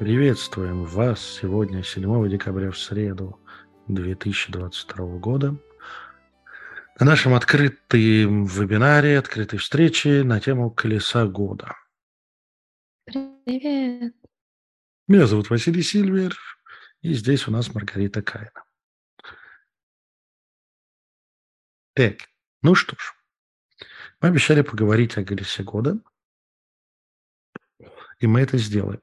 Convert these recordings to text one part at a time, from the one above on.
Приветствуем вас сегодня, 7 декабря, в среду 2022 года, на нашем открытом вебинаре, открытой встрече на тему «Колеса года». Привет. Меня зовут Василий Сильвер, и здесь у нас Маргарита Кайна. Так, ну что ж, мы обещали поговорить о колесе года, и мы это сделаем.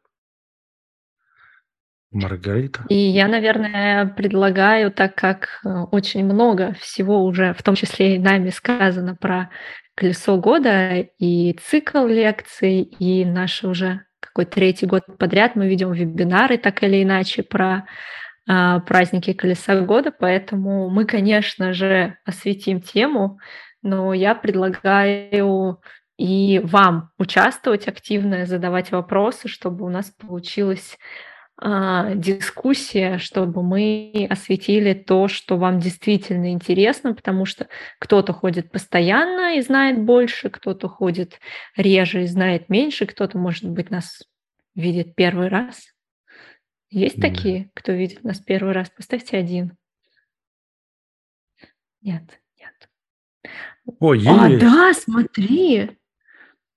Маргарита. И я, наверное, предлагаю, так как э, очень много всего уже, в том числе и нами сказано про колесо года и цикл лекций, и наш уже какой третий год подряд мы ведем вебинары так или иначе про а, праздники колеса года, поэтому мы, конечно же, осветим тему, но я предлагаю и вам участвовать активно, задавать вопросы, чтобы у нас получилось дискуссия, чтобы мы осветили то, что вам действительно интересно, потому что кто-то ходит постоянно и знает больше, кто-то ходит реже и знает меньше, кто-то, может быть, нас видит первый раз. Есть Да. такие, кто видит нас первый раз? Поставьте один. Нет, нет. О, А, есть. да, смотри.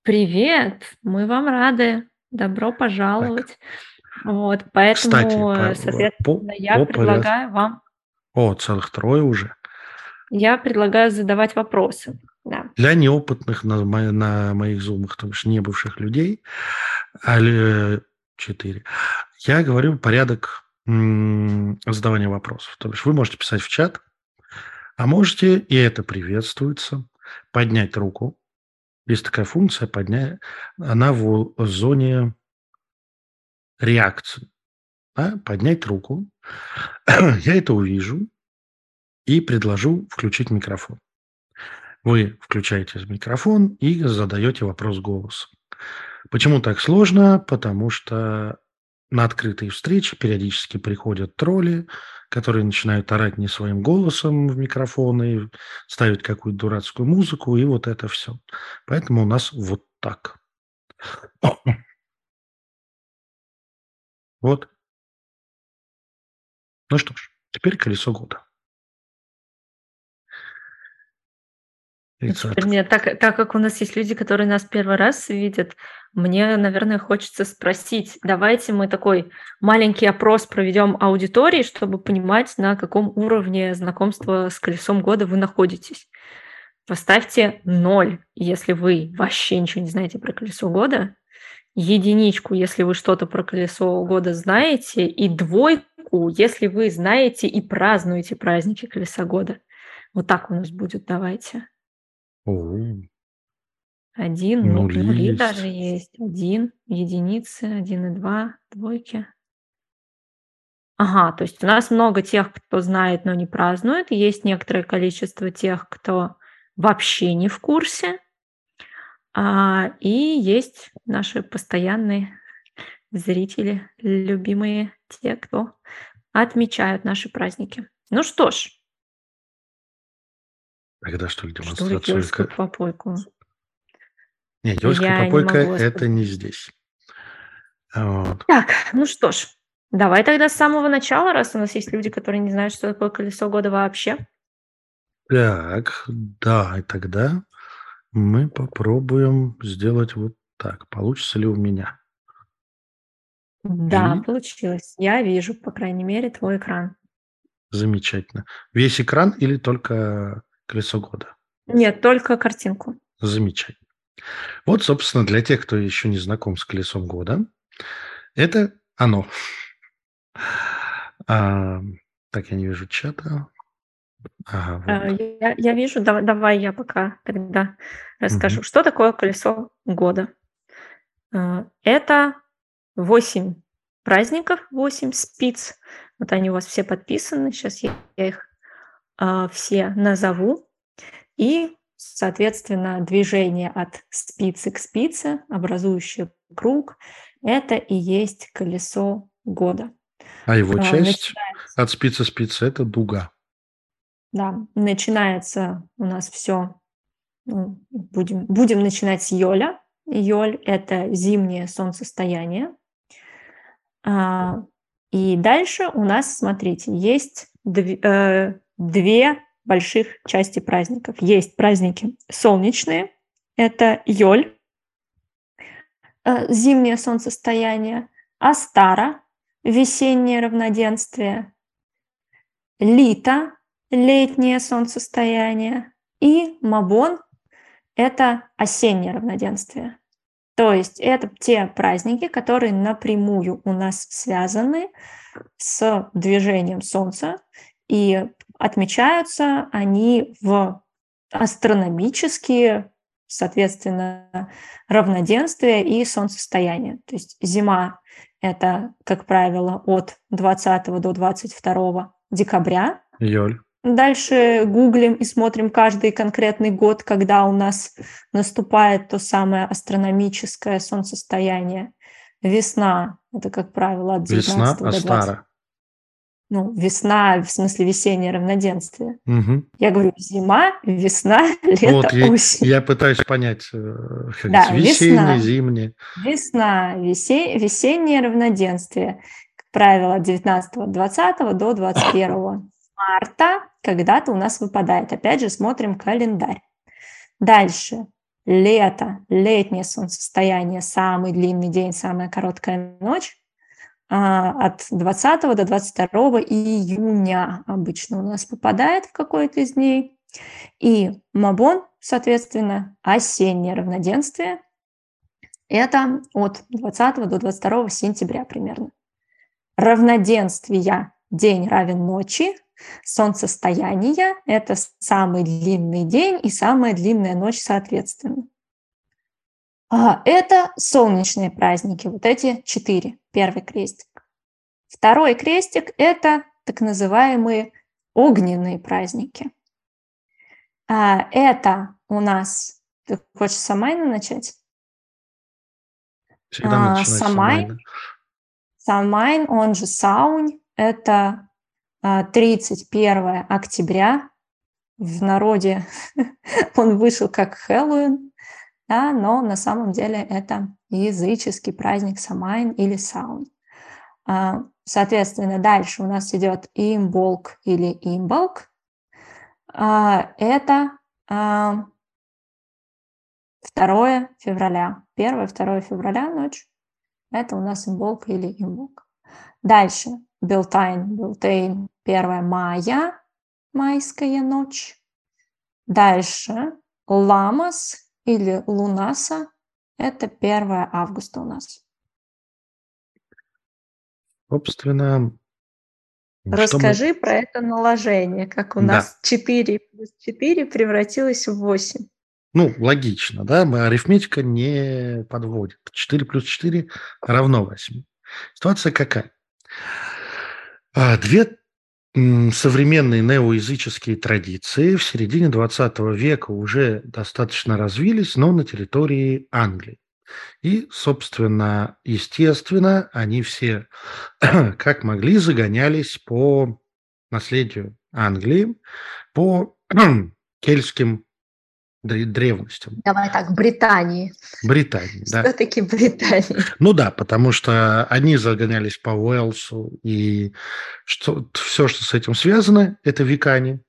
Привет, мы вам рады. Добро Так, Вот, кстати, поэтому, по, э, соответственно, я по предлагаю вам, О, целых трое уже. я предлагаю задавать вопросы. Да. Для неопытных на, на моих зумах, то бишь не бывших людей, а четыре, я говорю порядок задавания вопросов. То бишь вы можете писать в чат, а можете, и это приветствуется, поднять руку. Есть такая функция, поднять, она в зоне реакции. да, поднять руку. Я это увижу и предложу включить микрофон. Вы включаете микрофон и задаете вопрос голосом. Почему так сложно? Потому что на открытые встречи периодически приходят тролли, которые начинают орать не своим голосом в микрофон и ставить какую-то дурацкую музыку, и вот это все. Поэтому у нас вот так. Вот. Ну что ж, теперь колесо года. Мне, так, так как у нас есть люди, которые нас первый раз видят, мне, наверное, хочется спросить, давайте мы такой маленький опрос проведем аудитории, чтобы понимать, на каком уровне знакомства с колесом года вы находитесь. Поставьте ноль, если вы вообще ничего не знаете про колесо года, единичку, если вы что-то про колесо года знаете, и двойку, если вы знаете и празднуете праздники колеса года. Вот так у нас будет, давайте. о, Один, ну, нули нули есть. даже есть. Один, единицы, один и два, двойки. Ага, то есть у нас много тех, кто знает, но не празднует. Есть некоторое количество тех, кто вообще не в курсе. А, и есть наши постоянные зрители, любимые те, кто отмечают наши праздники. Ну что ж, Тогда что ли что ли демонстрацию? гельскую ка- попойку? Не, не попойка могу это не здесь. Вот. Так, ну что ж, давай тогда с самого начала, раз у нас есть люди, которые не знают, что такое колесо года вообще. Так, да, и тогда мы попробуем сделать вот так. Получится ли у меня? Да, И получилось. Я вижу, по крайней мере, твой экран. замечательно. Весь экран или только колесо года? Нет, только картинку. Замечательно. Вот, собственно, для тех, кто еще не знаком с колесом года, это оно. А, так, я не вижу чата. Ага, А, вот. Я, я вижу, давай, давай я пока тогда расскажу, Мгм. что такое колесо года. А, Это 8 праздников, 8 спиц. Вот они у вас все подписаны. Сейчас я я их а, все назову. И, соответственно, движение от спицы к спице, образующее круг, это и есть колесо года. А его А, часть Начинается, от спицы спицы это дуга. Да, начинается у нас все. Будем, будем начинать с Йоля. Йоль – это зимнее солнцестояние. А, и дальше у нас, смотрите, есть э, две больших части праздников. Есть праздники солнечные, это Йоль, э, зимнее солнцестояние, Астара, весеннее равноденствие, Лита, летнее солнцестояние, и Мабон – это осеннее равноденствие. То есть это те праздники, которые напрямую у нас связаны с движением Солнца, и отмечаются они в астрономические, соответственно, равноденствия и солнцестояния. То есть зима – это, как правило, от 20 до 22 декабря. Июль. Дальше гуглим и смотрим каждый конкретный год, когда у нас наступает то самое астрономическое солнцестояние. Весна – это, как правило, от 19 Весна, до 20. Астара. Ну, весна, в смысле весеннее равноденствие. Угу. Я говорю зима, весна, лето, Вот я, осень. я пытаюсь понять, э, как Да, весеннее, весна. зимнее. Весна, весе- весеннее равноденствие. Как правило, от 19 20 до 21 марта когда-то у нас выпадает. Опять же, смотрим календарь. Дальше. Лето, летнее солнцестояние, самый длинный день, самая короткая ночь. А, От 20 до 22 июня обычно у нас попадает в какой-то из дней. И Мабон, соответственно, осеннее равноденствие. Это от 20 до 22 сентября примерно. Равноденствия день равен ночи, солнцестояние – это самый длинный день и самая длинная ночь соответственно. А, Это солнечные праздники, вот эти четыре. Первый крестик. Второй крестик – это так называемые огненные праздники. А, Это у нас… Ты хочешь с Самайна начать? Всегда А, Самайн? Самайн, он же Саунь, это 31 октября. В народе он вышел как Хэллоуин, да, но на самом деле это языческий праздник Самайн или Саунь. А, Соответственно, дальше у нас идет Имболк или Имболк. А, Это а, 2 февраля. 1-2 февраля ночь. Это у нас имболк или имболк. Дальше. Белтайн, Белтейн, 1 мая, майская ночь. Дальше. Ламас или Лунаса. Это 1 августа у нас. Собственно, что мы- Расскажи про это наложение, как у Да. нас 4 плюс 4 превратилось в 8. Ну, логично, да, мы- арифметика не подводит. 4 плюс 4 равно 8. Ситуация какая? А, Две современные неоязыческие традиции в середине 20 века уже достаточно развились, но на территории Англии. И, собственно, естественно, они все как могли загонялись по наследию Англии, по кельтским древностям Давай так, Британии. Британии. Да. Все-таки Британии. Ну да, потому что они загонялись по Уэлсу, и что, все, что с этим связано, это векане.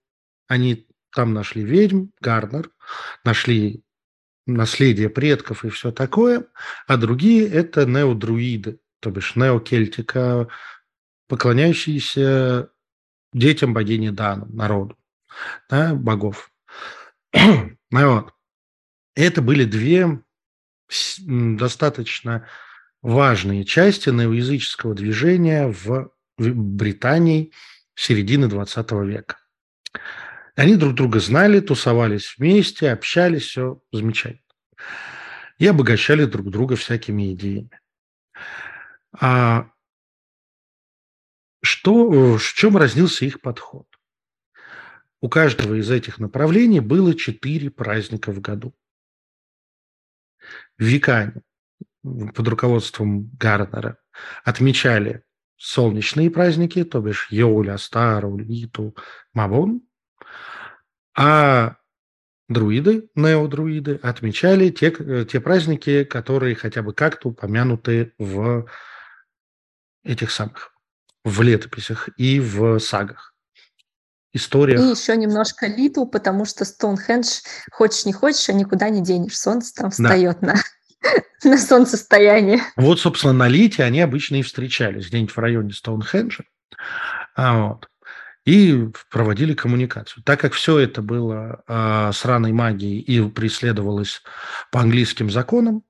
Они там нашли ведьм, Гарнер, нашли наследие предков и все такое, а другие – это неодруиды, то бишь неокельтика, поклоняющиеся детям богини Дану, народу, да, богов. Ну вот. Это были две достаточно важные части неоязыческого движения в Британии середины 20 века. Они друг друга знали, тусовались вместе, общались, все замечательно. И обогащали друг друга всякими идеями. А что, в чем разнился их подход? У каждого из этих направлений было четыре праздника в году. Векане под руководством Гарнера отмечали солнечные праздники, то бишь Йоля, Стару, Литу, Мавон, а друиды, неодруиды, отмечали те, те праздники, которые хотя бы как-то упомянуты в этих самых, в летописях и в сагах, историях. И еще немножко Литу, потому что Стоунхендж, хочешь не хочешь, а никуда не денешь. Солнце там встает да. на, на солнцестояние. Вот, собственно, на Лите они обычно и встречались, где-нибудь в районе Стоунхенджа. А вот и проводили коммуникацию. Так как все это было э, сраной магией и преследовалось по английским законам,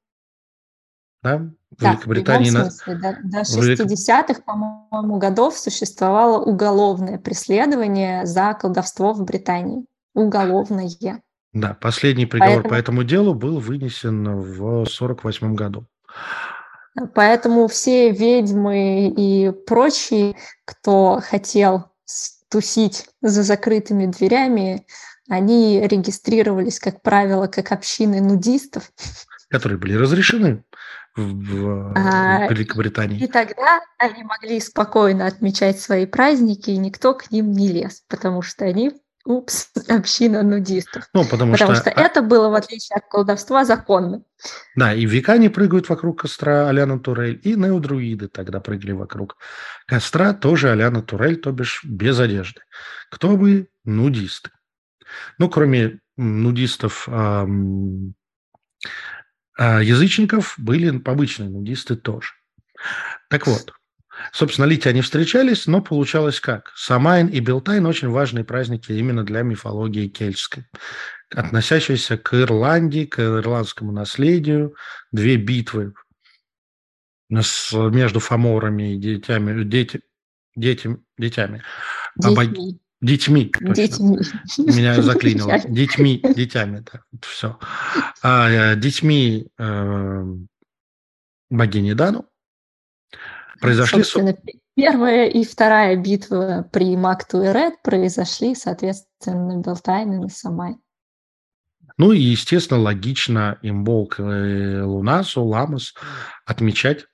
да, в да, Великобритании... В смысле, до, до 60-х, по-моему, годов существовало уголовное преследование за колдовство в Британии. Уголовное. Да, последний приговор Поэтому... по этому делу был вынесен в 48 году. Поэтому все ведьмы и прочие, кто хотел тусить за закрытыми дверями, они регистрировались, как правило, как общины нудистов. Которые были разрешены в, в а, Великобритании. И тогда они могли спокойно отмечать свои праздники, и никто к ним не лез, потому что они Упс, община нудистов. Ну, потому, потому что, что а это было, в отличие от колдовства, законно. Да, и векане прыгают вокруг костра Аляна Турель, и неодруиды тогда прыгали вокруг костра, тоже Аляна Турель, то бишь без одежды. Кто вы? Нудисты. Ну, кроме нудистов, эм, э, язычников, были обычные нудисты тоже. Так вот, Собственно, Лити они встречались, но получалось как? Самайн и Белтайн – очень важные праздники именно для мифологии кельтской, относящиеся к Ирландии, к ирландскому наследию. Две битвы с, между фаморами и детями, дети, дети, детями. Детьми. Детьми, детьми. Меня заклинило. Детьми, детьми, да, все. А, э, детьми э, богини Дану произошли... Собственно, первая и вторая битва при Макту и Ред произошли, соответственно, Белтайн и на Самай. Ну и, естественно, логично Имболк и Лунасу, Ламус отмечать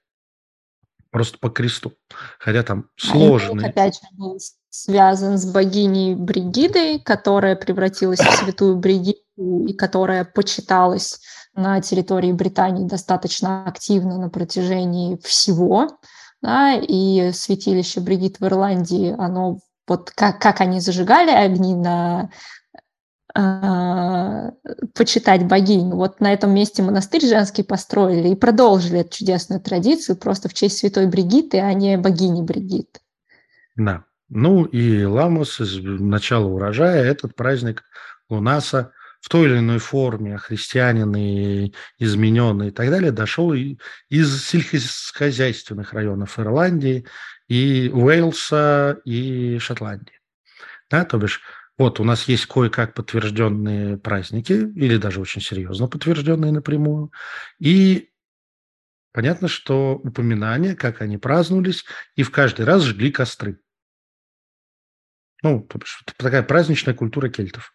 просто по кресту. Хотя там сложный. А опять же, был связан с богиней Бригидой, которая превратилась в святую Бригиду и которая почиталась на территории Британии достаточно активно на протяжении всего да, и святилище Бригит в Ирландии, оно вот как, как они зажигали огни на почитать богинь. Вот на этом месте монастырь женский построили и продолжили эту чудесную традицию просто в честь святой Бригиты, а не богини Бригит. Да. Ну и Ламус из начала урожая, этот праздник Лунаса в той или иной форме, христианин и измененный и так далее, дошел из сельскохозяйственных районов Ирландии и Уэльса и Шотландии. Да, то бишь, вот у нас есть кое-как подтвержденные праздники, или даже очень серьезно подтвержденные напрямую, и понятно, что упоминания, как они праздновались, и в каждый раз жгли костры. Ну, такая праздничная культура кельтов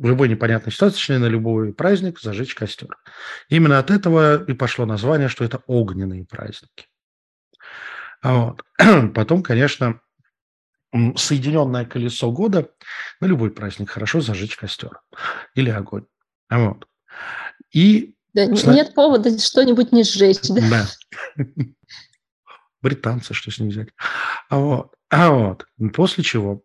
в любой непонятной ситуации, на любой праздник зажечь костер. Именно от этого и пошло название, что это огненные праздники. Вот. Потом, конечно, соединенное колесо года, на любой праздник хорошо зажечь костер или огонь. Вот. И да, нет повода что-нибудь не сжечь. Да. да. Британцы, что с ним взять. А вот. А вот. После чего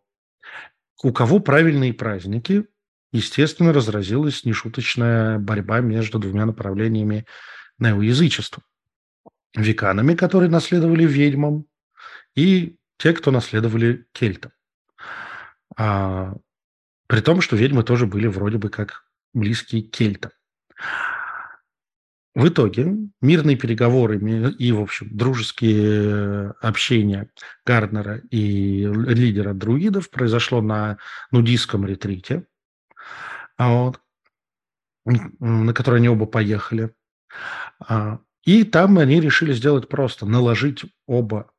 у кого правильные праздники, естественно, разразилась нешуточная борьба между двумя направлениями неоязычества. Веканами, которые наследовали ведьмам, и те, кто наследовали кельтам. А, при том, что ведьмы тоже были вроде бы как близкие кельтам. В итоге мирные переговоры и, в общем, дружеские общения Гарднера и лидера друидов произошло на нудистском ретрите – а вот, на который они оба поехали. А, и там они решили сделать просто, наложить оба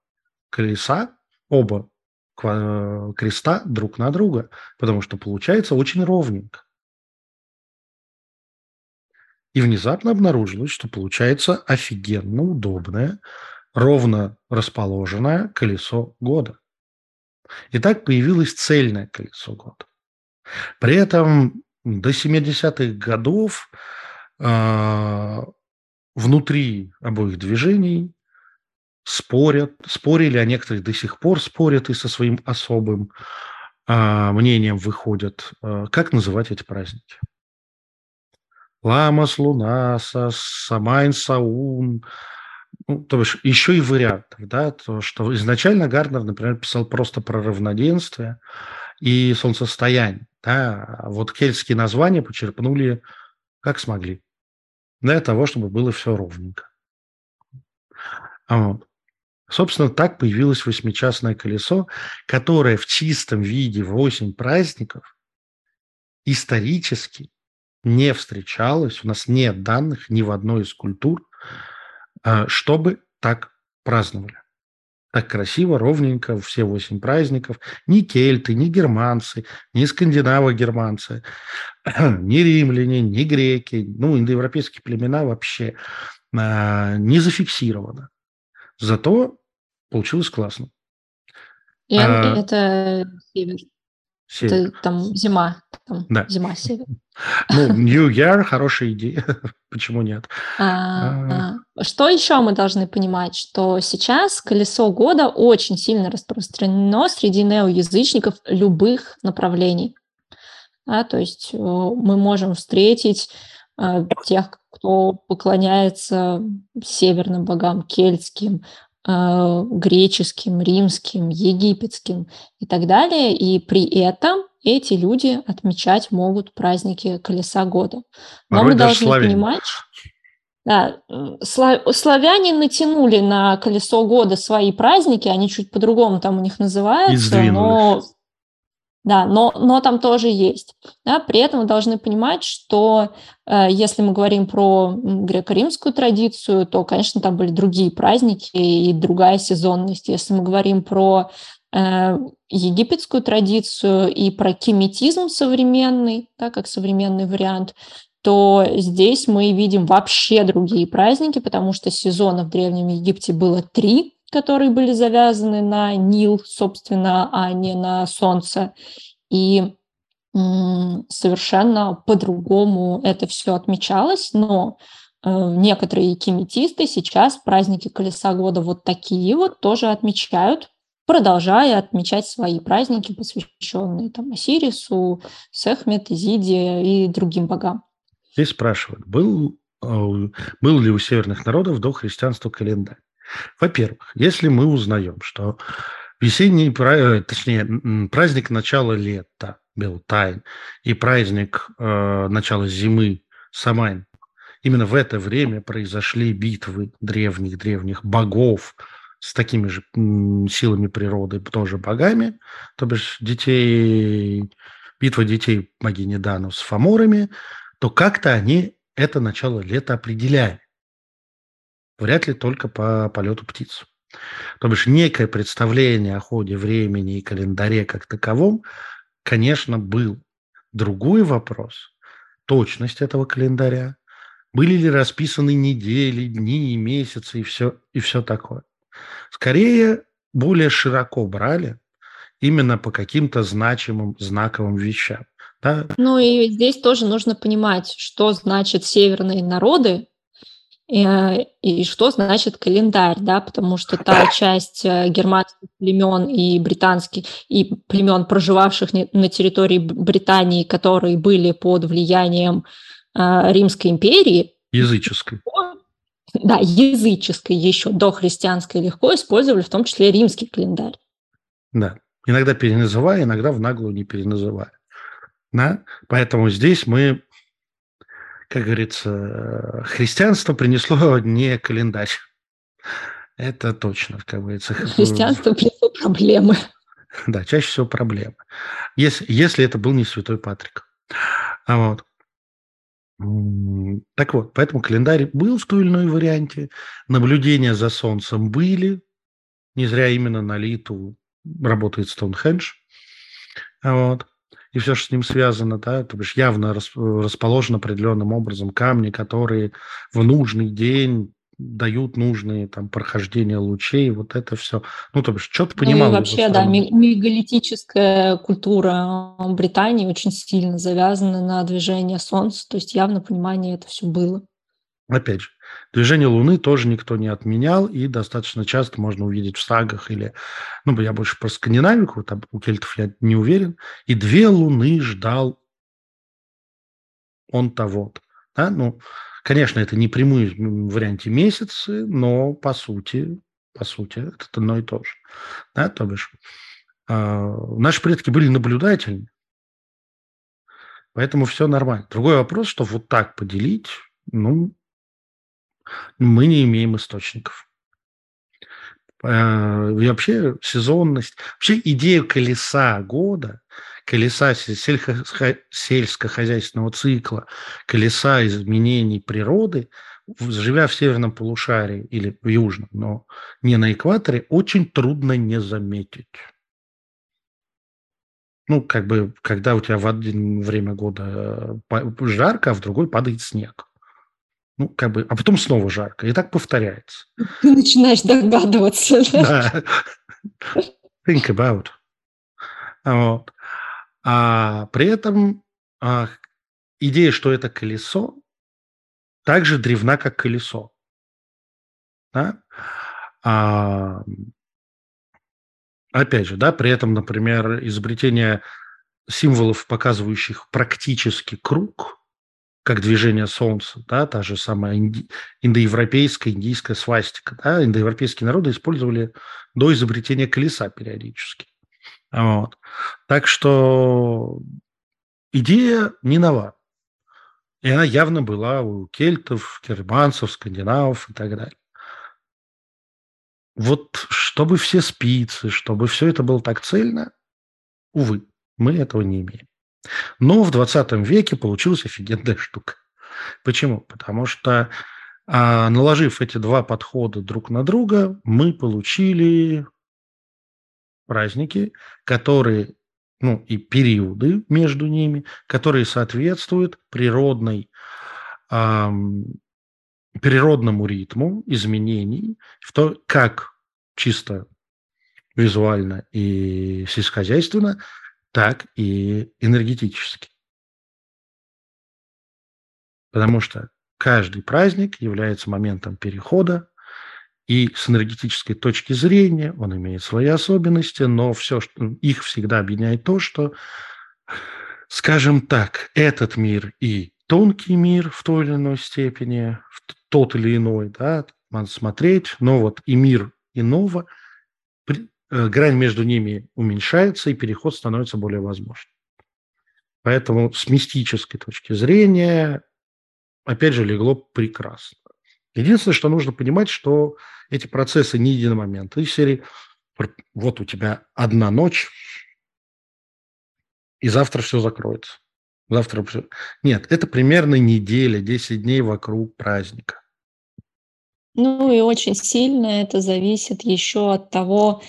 колеса, оба креста друг на друга, потому что получается очень ровненько. И внезапно обнаружилось, что получается офигенно удобное, ровно расположенное колесо года. И так появилось цельное колесо года. При этом до 70-х годов э, внутри обоих движений спорят, спорили, а некоторые до сих пор спорят и со своим особым а, мнением выходят. А, как называть эти праздники? Ламас, Лунаса, Самайн, Саун. Ну, то есть еще и вариантов, да, то, что изначально Гарднер, например, писал просто про равноденствие и солнцестояние, да, вот кельтские названия почерпнули как смогли для того, чтобы было все ровненько. Вот. Собственно, так появилось восьмичастное колесо, которое в чистом виде восемь праздников исторически не встречалось, у нас нет данных ни в одной из культур, а, чтобы так праздновали. Так красиво, ровненько, все восемь праздников. Ни кельты, ни германцы, ни скандинавы-германцы, ни римляне, ни греки, ну, индоевропейские племена вообще а, не зафиксировано. Зато получилось классно. И а, это север. Север. Это там зима. Там да. Зима, север. Ну, New Year – хорошая идея. Почему нет? А, а, что еще мы должны понимать? Что сейчас колесо года очень сильно распространено среди неоязычников любых направлений. Да, то есть э, мы можем встретить тех, кто поклоняется северным богам, кельтским, э, греческим, римским, египетским и так далее. И при этом эти люди отмечать могут праздники колеса года. Но Порой мы должны славяне. понимать, да, славяне натянули на колесо года свои праздники, они чуть по-другому там у них называются, но да, но, но там тоже есть. Да, при этом мы должны понимать, что э, если мы говорим про греко-римскую традицию, то, конечно, там были другие праздники и другая сезонность. Если мы говорим про э, египетскую традицию и про кеметизм современный, да, как современный вариант, то здесь мы видим вообще другие праздники, потому что сезонов в Древнем Египте было три, которые были завязаны на Нил, собственно, а не на Солнце. И совершенно по-другому это все отмечалось, но э, некоторые кеметисты сейчас праздники Колеса года вот такие вот тоже отмечают, продолжая отмечать свои праздники, посвященные там Осирису, Сехмет, Изиде и другим богам. Здесь спрашивают, был, э, был ли у северных народов до христианства календарь? Во-первых, если мы узнаем, что весенний, э, точнее, праздник начала лета, Белтайн, и праздник э, начала зимы, Самайн, именно в это время произошли битвы древних-древних богов с такими же силами природы, тоже богами, то бишь детей, битва детей богини Дану с фаморами, то как-то они это начало лета определяли. Вряд ли только по полету птиц. То бишь некое представление о ходе времени и календаре как таковом, конечно, был. Другой вопрос – точность этого календаря. Были ли расписаны недели, дни, месяцы и все, и все такое. Скорее, более широко брали именно по каким-то значимым, знаковым вещам. Да? Ну и здесь тоже нужно понимать, что значит северные народы Э, и что значит календарь, да, потому что та часть э, германских племен и британских, и племен, проживавших на территории Британии, которые были под влиянием э, Римской империи. Языческой. Да, языческой еще, до христианской легко использовали, в том числе римский календарь. Да, иногда переназывая, иногда в наглую не переназывая. Да? Поэтому здесь мы как говорится, христианство принесло не календарь. Это точно, как говорится. Христианство принесло проблемы. Да, чаще всего проблемы. Если, если это был не святой Патрик. А вот. Так вот, поэтому календарь был в той или иной варианте. Наблюдения за Солнцем были. Не зря именно на Литу работает Стоунхендж. Вот и все, что с ним связано, да, то бишь явно расположен определенным образом камни, которые в нужный день дают нужные там прохождения лучей, вот это все. Ну, то бишь, что-то понимал. Ну, и вообще, да, мегалитическая культура Британии очень сильно завязана на движение Солнца, то есть явно понимание это все было. Опять же, движение Луны тоже никто не отменял, и достаточно часто можно увидеть в сагах или... Ну, я больше про Скандинавику, там у кельтов я не уверен. И две Луны ждал он того. Да? Ну, конечно, это не прямые варианте месяцы, но по сути, по сути, это одно и то же. Да? То бишь, э, наши предки были наблюдательны, поэтому все нормально. Другой вопрос, что вот так поделить, ну, мы не имеем источников. Э, и вообще сезонность, вообще идея колеса года, колеса сельскохозяйственного цикла, колеса изменений природы, живя в северном полушарии или в южном, но не на экваторе, очень трудно не заметить. Ну, как бы, когда у тебя в один время года э, жарко, а в другой падает снег. Ну, как бы, а потом снова жарко. И так повторяется. Ты начинаешь догадываться. Да. Think about. Вот. А при этом а, идея, что это колесо, так же древна, как колесо. Да? А, опять же, да, при этом, например, изобретение символов, показывающих практически круг, как движение Солнца, да, та же самая инди, индоевропейская, индийская свастика. Да, индоевропейские народы использовали до изобретения колеса периодически. Вот. Так что идея не нова. И она явно была у кельтов, германцев, скандинавов и так далее. Вот чтобы все спицы, чтобы все это было так цельно, увы, мы этого не имеем. Но в 20 веке получилась офигенная штука. Почему? Потому что, а, наложив эти два подхода друг на друга, мы получили праздники, которые, ну и периоды между ними, которые соответствуют природной, эм, природному ритму изменений, в то, как чисто визуально и сельскохозяйственно так и энергетически. Потому что каждый праздник является моментом перехода, и с энергетической точки зрения он имеет свои особенности, но все, что их всегда объединяет то, что, скажем так, этот мир и тонкий мир в той или иной степени, в тот или иной, да, надо смотреть, но вот и мир иного – грань между ними уменьшается, и переход становится более возможным. Поэтому с мистической точки зрения, опять же, легло прекрасно. Единственное, что нужно понимать, что эти процессы не единомоментны. Из серии вот у тебя одна ночь, и завтра все закроется. Завтра все... Нет, это примерно неделя, 10 дней вокруг праздника. Ну и очень сильно это зависит еще от того,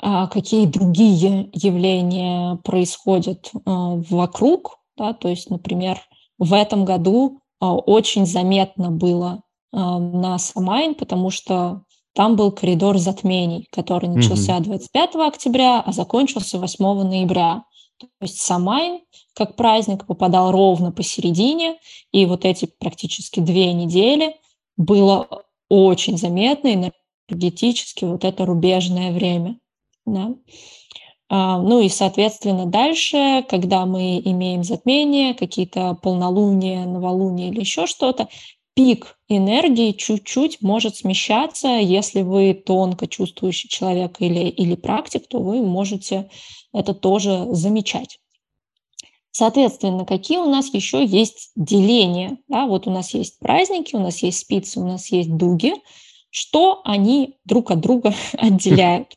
какие другие явления происходят а, вокруг. Да? То есть, например, в этом году а, очень заметно было на Самайн, потому что там был коридор затмений, который начался 25 октября, а закончился 8 ноября. То есть Самайн как праздник попадал ровно посередине, и вот эти практически две недели было очень заметно энергетически вот это рубежное время. Да? А, ну и, соответственно, дальше, когда мы имеем затмение, какие-то полнолуния, новолуния или еще что-то, пик энергии чуть-чуть может смещаться. Если вы тонко чувствующий человек или, или практик, то вы можете это тоже замечать. Соответственно, какие у нас еще есть деления? Да, вот у нас есть праздники, у нас есть спицы, у нас есть дуги. Что они друг от друга отделяют?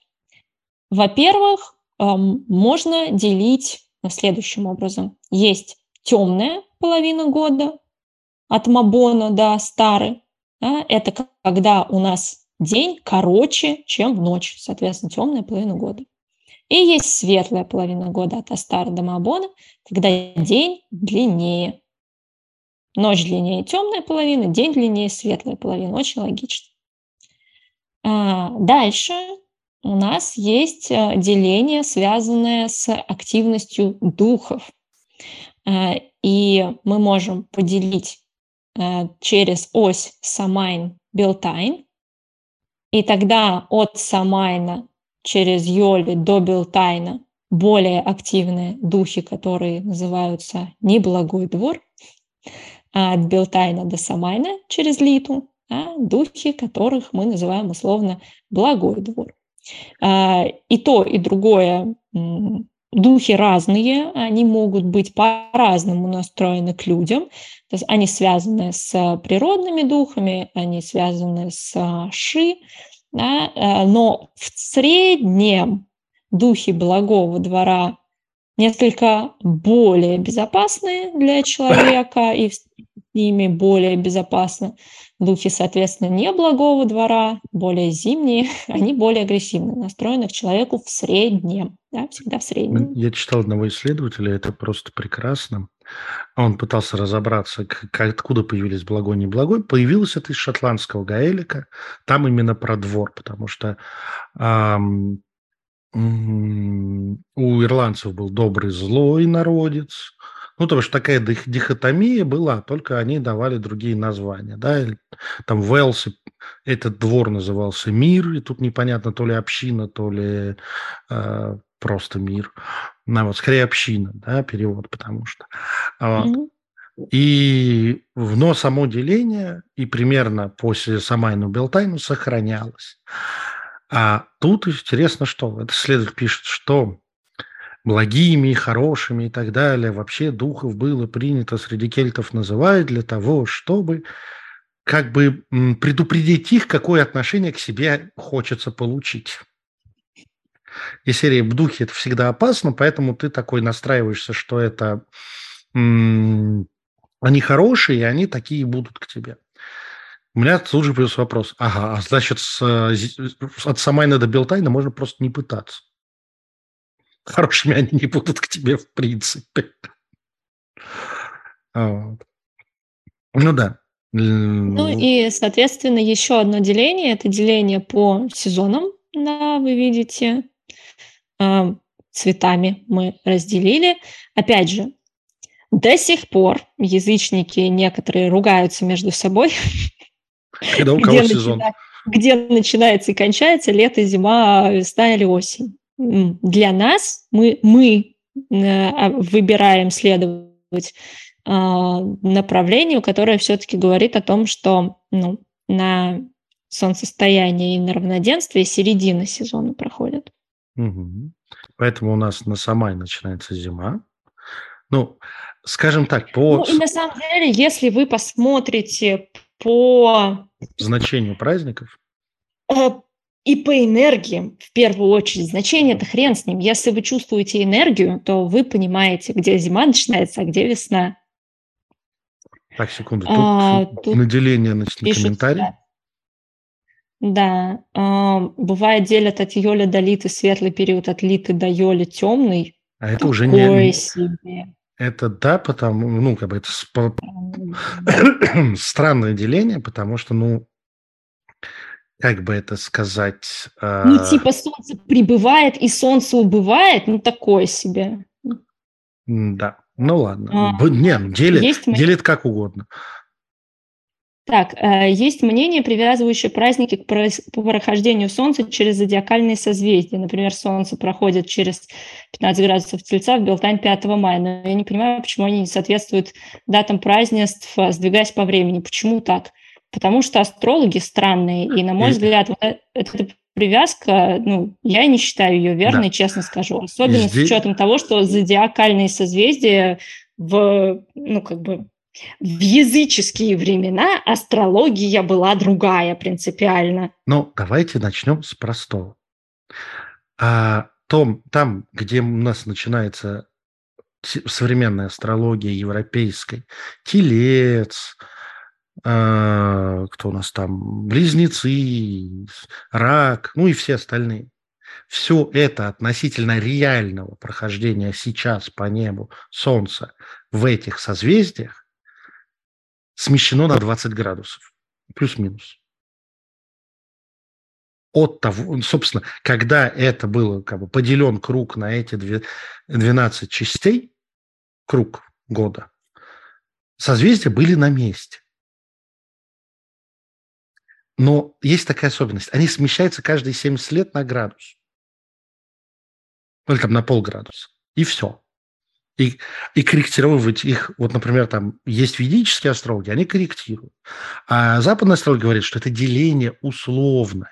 Во-первых, можно делить следующим образом. Есть темная половина года от Мабона до Стары. Это когда у нас день короче, чем ночь, соответственно, темная половина года. И есть светлая половина года от Астара до Мабона, когда день длиннее. Ночь длиннее темная половина, день длиннее светлая половина. Очень логично. А, дальше у нас есть э, деление, связанное с активностью духов. Э, и мы можем поделить через ось Самайн-Белтайн, и тогда от Самайна через Йоль до Белтайна более активные духи, которые называются неблагой двор, а от Белтайна до Самайна через Литу а духи, которых мы называем условно благой двор. А, и то, и другое духи разные, они могут быть по-разному настроены к людям. То есть они связаны с природными духами, они связаны с ши, да, э, но в среднем духи благого двора несколько более безопасные для человека и с ними более безопасно. Духи, соответственно, не благого двора, более зимние, они более агрессивно настроены к человеку в среднем, да, всегда в среднем. Я читал одного исследователя, это просто прекрасно. Он пытался разобраться, как, откуда появились благой и неблагой. Появилось это из шотландского гаэлика. Там именно про двор, потому что эм, у ирландцев был добрый злой народец, ну, потому что такая дихотомия была, только они давали другие названия. Да? Там в Уэлсе этот двор назывался «Мир», и тут непонятно, то ли община, то ли э, просто «Мир». Ну, вот, скорее община, да, перевод, потому что. Вот. Mm-hmm. И но само деление и примерно после Самайну Белтайну сохранялось. А тут интересно, что это следует пишет, что благими, хорошими и так далее. Вообще духов было принято среди кельтов называть для того, чтобы как бы предупредить их, какое отношение к себе хочется получить. И серия в духе это всегда опасно, поэтому ты такой настраиваешься, что это они хорошие, и они такие будут к тебе. У меня тут же плюс вопрос. Ага, а значит, с, от Самайна до Белтайна можно просто не пытаться. Хорошими они не будут к тебе в принципе. Вот. Ну да. Ну и, соответственно, еще одно деление – это деление по сезонам. Да, вы видите, а, цветами мы разделили. Опять же, до сих пор язычники некоторые ругаются между собой. Когда у кого сезон? Где начинается и кончается лето, зима, весна или осень для нас мы, мы э, выбираем следовать а, направлению, которое все-таки говорит о том, что ну, на солнцестояние и на равноденствие середина сезона проходит. Угу. Поэтому у нас на Самай начинается зима. Ну, скажем так, по... Ну, и на самом деле, если вы посмотрите по... Значению праздников? Э, и по энергии, в первую очередь, значение это хрен с ним. Если вы чувствуете энергию, то вы понимаете, где зима начинается, а где весна. Так, секунду. Тут, а, тут наделение, значит, на комментарий. Да. А, бывает делят от Йоли до Литы светлый период, от Литы до Йоли темный. А это уже не... себе. Это да, потому, ну, как бы это странное деление, потому что, ну, как бы это сказать... Э... Ну, типа солнце прибывает и солнце убывает, ну, такое себе. Да, ну ладно. А, Не, ну, делит, есть делит как угодно. Так, э, есть мнение, привязывающее праздники к прохождению Солнца через зодиакальные созвездия. Например, Солнце проходит через 15 градусов Тельца в Белтань 5 мая. Но я не понимаю, почему они не соответствуют датам празднеств, сдвигаясь по времени. Почему так? Потому что астрологи странные, и, на мой взгляд, вот э, эта привязка, ну, я не считаю ее верной, да. честно скажу. Особенно Здесь... с учетом того, что зодиакальные созвездия в, ну, как бы, в языческие времена астрология была другая принципиально. Ну, давайте начнем с простого. А, том, там, где у нас начинается современная астрология европейской, телец, а, кто у нас там, близнецы, рак, ну и все остальные. Все это относительно реального прохождения сейчас по небу Солнца в этих созвездиях смещено на 20 градусов, плюс-минус. От того, собственно, когда это было как бы поделен круг на эти 12 частей, круг года, созвездия были на месте. Но есть такая особенность. Они смещаются каждые 70 лет на градус. Ну, или там на полградуса. И все. И, и корректировать их, вот, например, там есть ведические астрологи, они корректируют. А западная астрология говорит, что это деление условное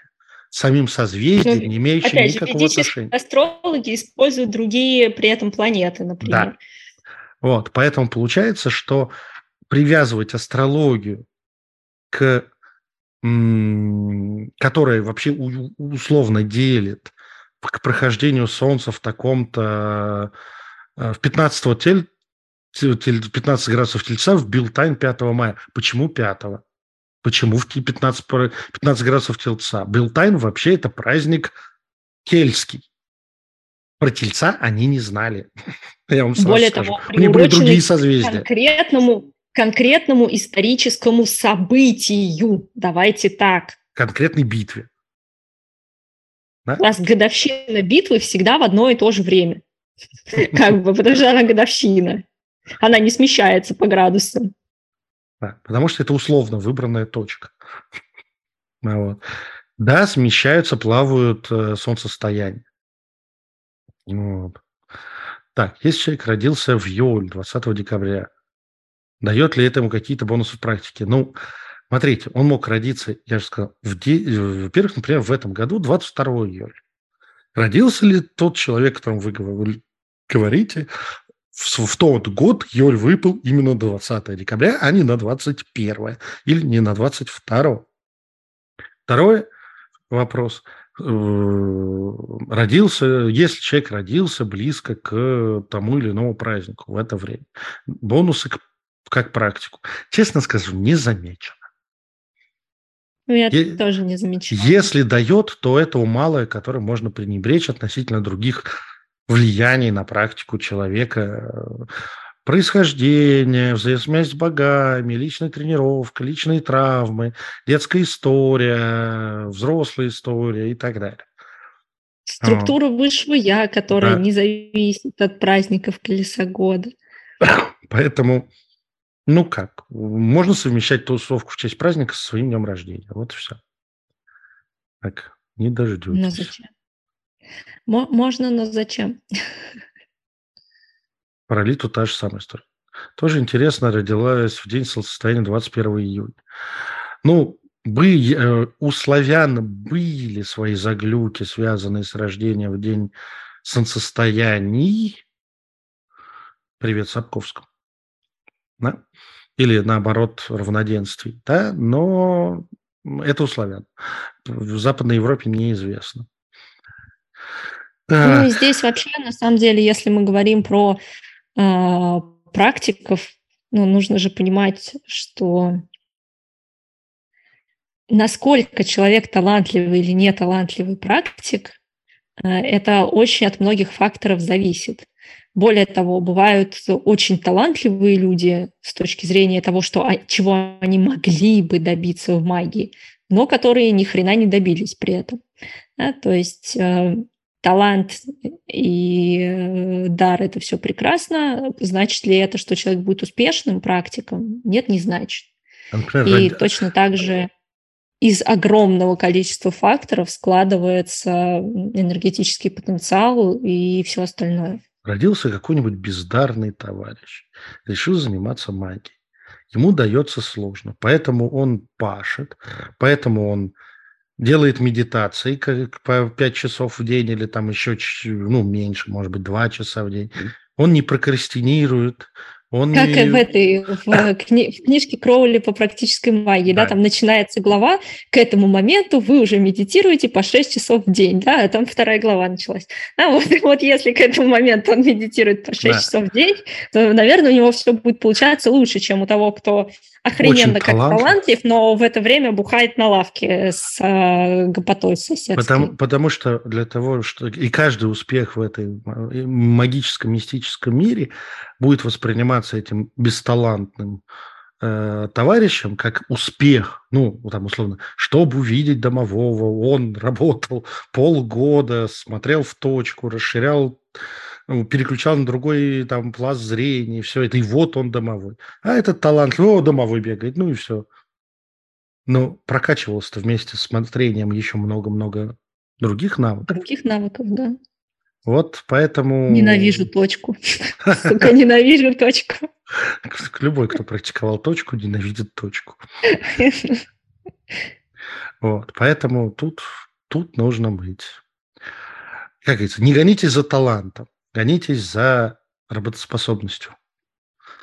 самим созвездием, не имеющим Опять никакого же, отношения. Астрологи используют другие при этом планеты, например. Да. Вот, поэтому получается, что привязывать астрологию к которая вообще условно делит к прохождению Солнца в таком-то в 15 тель, 15 градусов Тельца в Белтайн 5 мая. Почему 5? Почему в 15, 15 градусов Тельца? Белтайн вообще это праздник кельтский. Про Тельца они не знали. Я вам Более скажу. того, у них были другие созвездия. конкретному конкретному историческому событию. Давайте так. Конкретной битве. Да? У нас годовщина битвы всегда в одно и то же время. Как бы, потому что она годовщина. Она не смещается по градусам. Да, потому что это условно выбранная точка. Вот. Да, смещаются, плавают э, солнцестояния. Вот. Так, если человек родился в июль, 20 декабря, Дает ли это ему какие-то бонусы в практике? Ну, смотрите, он мог родиться, я же сказал, в де... во-первых, например, в этом году, 22 июля. Родился ли тот человек, о котором вы говорите, в, в тот год июль выпал именно 20 декабря, а не на 21 или не на 22. Второй вопрос. Э, родился, если человек родился близко к тому или иному празднику в это время, бонусы к как практику. Честно скажу, не замечено. Ну, я е- тоже не замечаю. Если дает, то этого малое, которое можно пренебречь относительно других влияний на практику человека. Происхождение, взаимосвязь с богами, личная тренировка, личные травмы, детская история, взрослая история и так далее. Структура а. высшего я, которая да. не зависит от праздников колеса года. Поэтому ну как? Можно совмещать тусовку в честь праздника со своим днем рождения. Вот и все. Так, не дождетесь. Но зачем? Можно, но зачем? Про Литу та же самая история. Тоже интересно, родилась в день солнцестояния 21 июня. Ну, бы, э, у славян были свои заглюки, связанные с рождением в день солнцестояний. Привет, Сапковскому да? или наоборот равноденствий, да? но это у славян. В Западной Европе неизвестно. Ну, и здесь вообще, на самом деле, если мы говорим про э, практиков, ну, нужно же понимать, что насколько человек талантливый или не талантливый практик, э, это очень от многих факторов зависит. Более того, бывают очень талантливые люди с точки зрения того, что, чего они могли бы добиться в магии, но которые ни хрена не добились при этом. Да, то есть э, талант и э, дар – это все прекрасно. Значит ли это, что человек будет успешным практиком? Нет, не значит. Например, и точно так же из огромного количества факторов складывается энергетический потенциал и все остальное. Родился какой-нибудь бездарный товарищ, решил заниматься магией. Ему дается сложно, поэтому он пашет, поэтому он делает медитации как по 5 часов в день или там еще ну, меньше, может быть, 2 часа в день. Он не прокрастинирует, он как не... в этой в, э, кни, в книжке Кроули по практической магии, да. да, там начинается глава, к этому моменту вы уже медитируете по 6 часов в день, да, а там вторая глава началась. А вот, вот если к этому моменту он медитирует по 6 да. часов в день, то, наверное, у него все будет получаться лучше, чем у того, кто охрененно как талантлив, но в это время бухает на лавке с э, гопотой соседской. Потому, потому что для того, что и каждый успех в этой магическом, мистическом мире будет восприниматься этим бесталантным э, товарищем как успех, ну, там, условно, чтобы увидеть домового, он работал полгода, смотрел в точку, расширял переключал на другой там пласт зрения, и все это, и вот он домовой. А этот талант, о, домовой бегает, ну и все. Но прокачивалось-то вместе с смотрением еще много-много других навыков. Других навыков, да. Вот поэтому... Ненавижу точку. Сука, ненавижу точку. Любой, кто практиковал точку, ненавидит точку. Вот, поэтому тут, тут нужно быть. Как говорится, не гонитесь за талантом, гонитесь за работоспособностью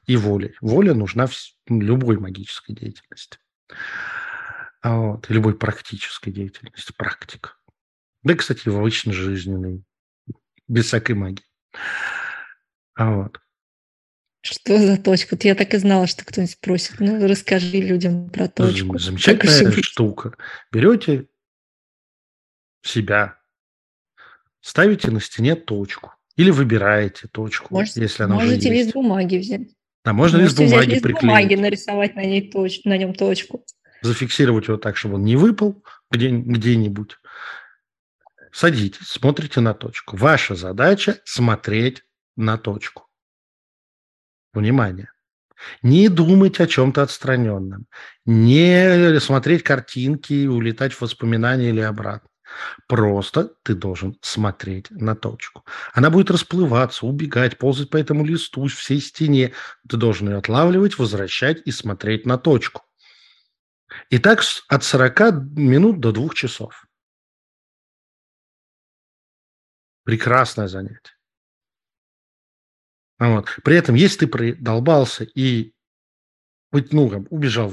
и волей. Воля нужна в любой магической деятельности. А вот, и любой практической деятельности, практика. Да, кстати, в обычной жизненной, без всякой магии. А вот. Что за точка? Я так и знала, что кто-нибудь спросит. Ну, расскажи людям про точку. Замечательная штука. Берете себя, ставите на стене точку. Или выбираете точку, Может, если она можете уже есть. лист бумаги взять. Да, можно лист Можете взять бумаги лист приклеить. бумаги, нарисовать на, ней точ... на нем точку. зафиксировать его так, чтобы он не выпал где, где-нибудь. Садитесь, смотрите на точку. Ваша задача – смотреть на точку. Внимание. Не думать о чем-то отстраненном. Не смотреть картинки улетать в воспоминания или обратно. Просто ты должен смотреть на точку. Она будет расплываться, убегать, ползать по этому листу, всей стене. Ты должен ее отлавливать, возвращать и смотреть на точку. И так от 40 минут до 2 часов. Прекрасное занятие. Вот. При этом, если ты продолбался и ну, убежал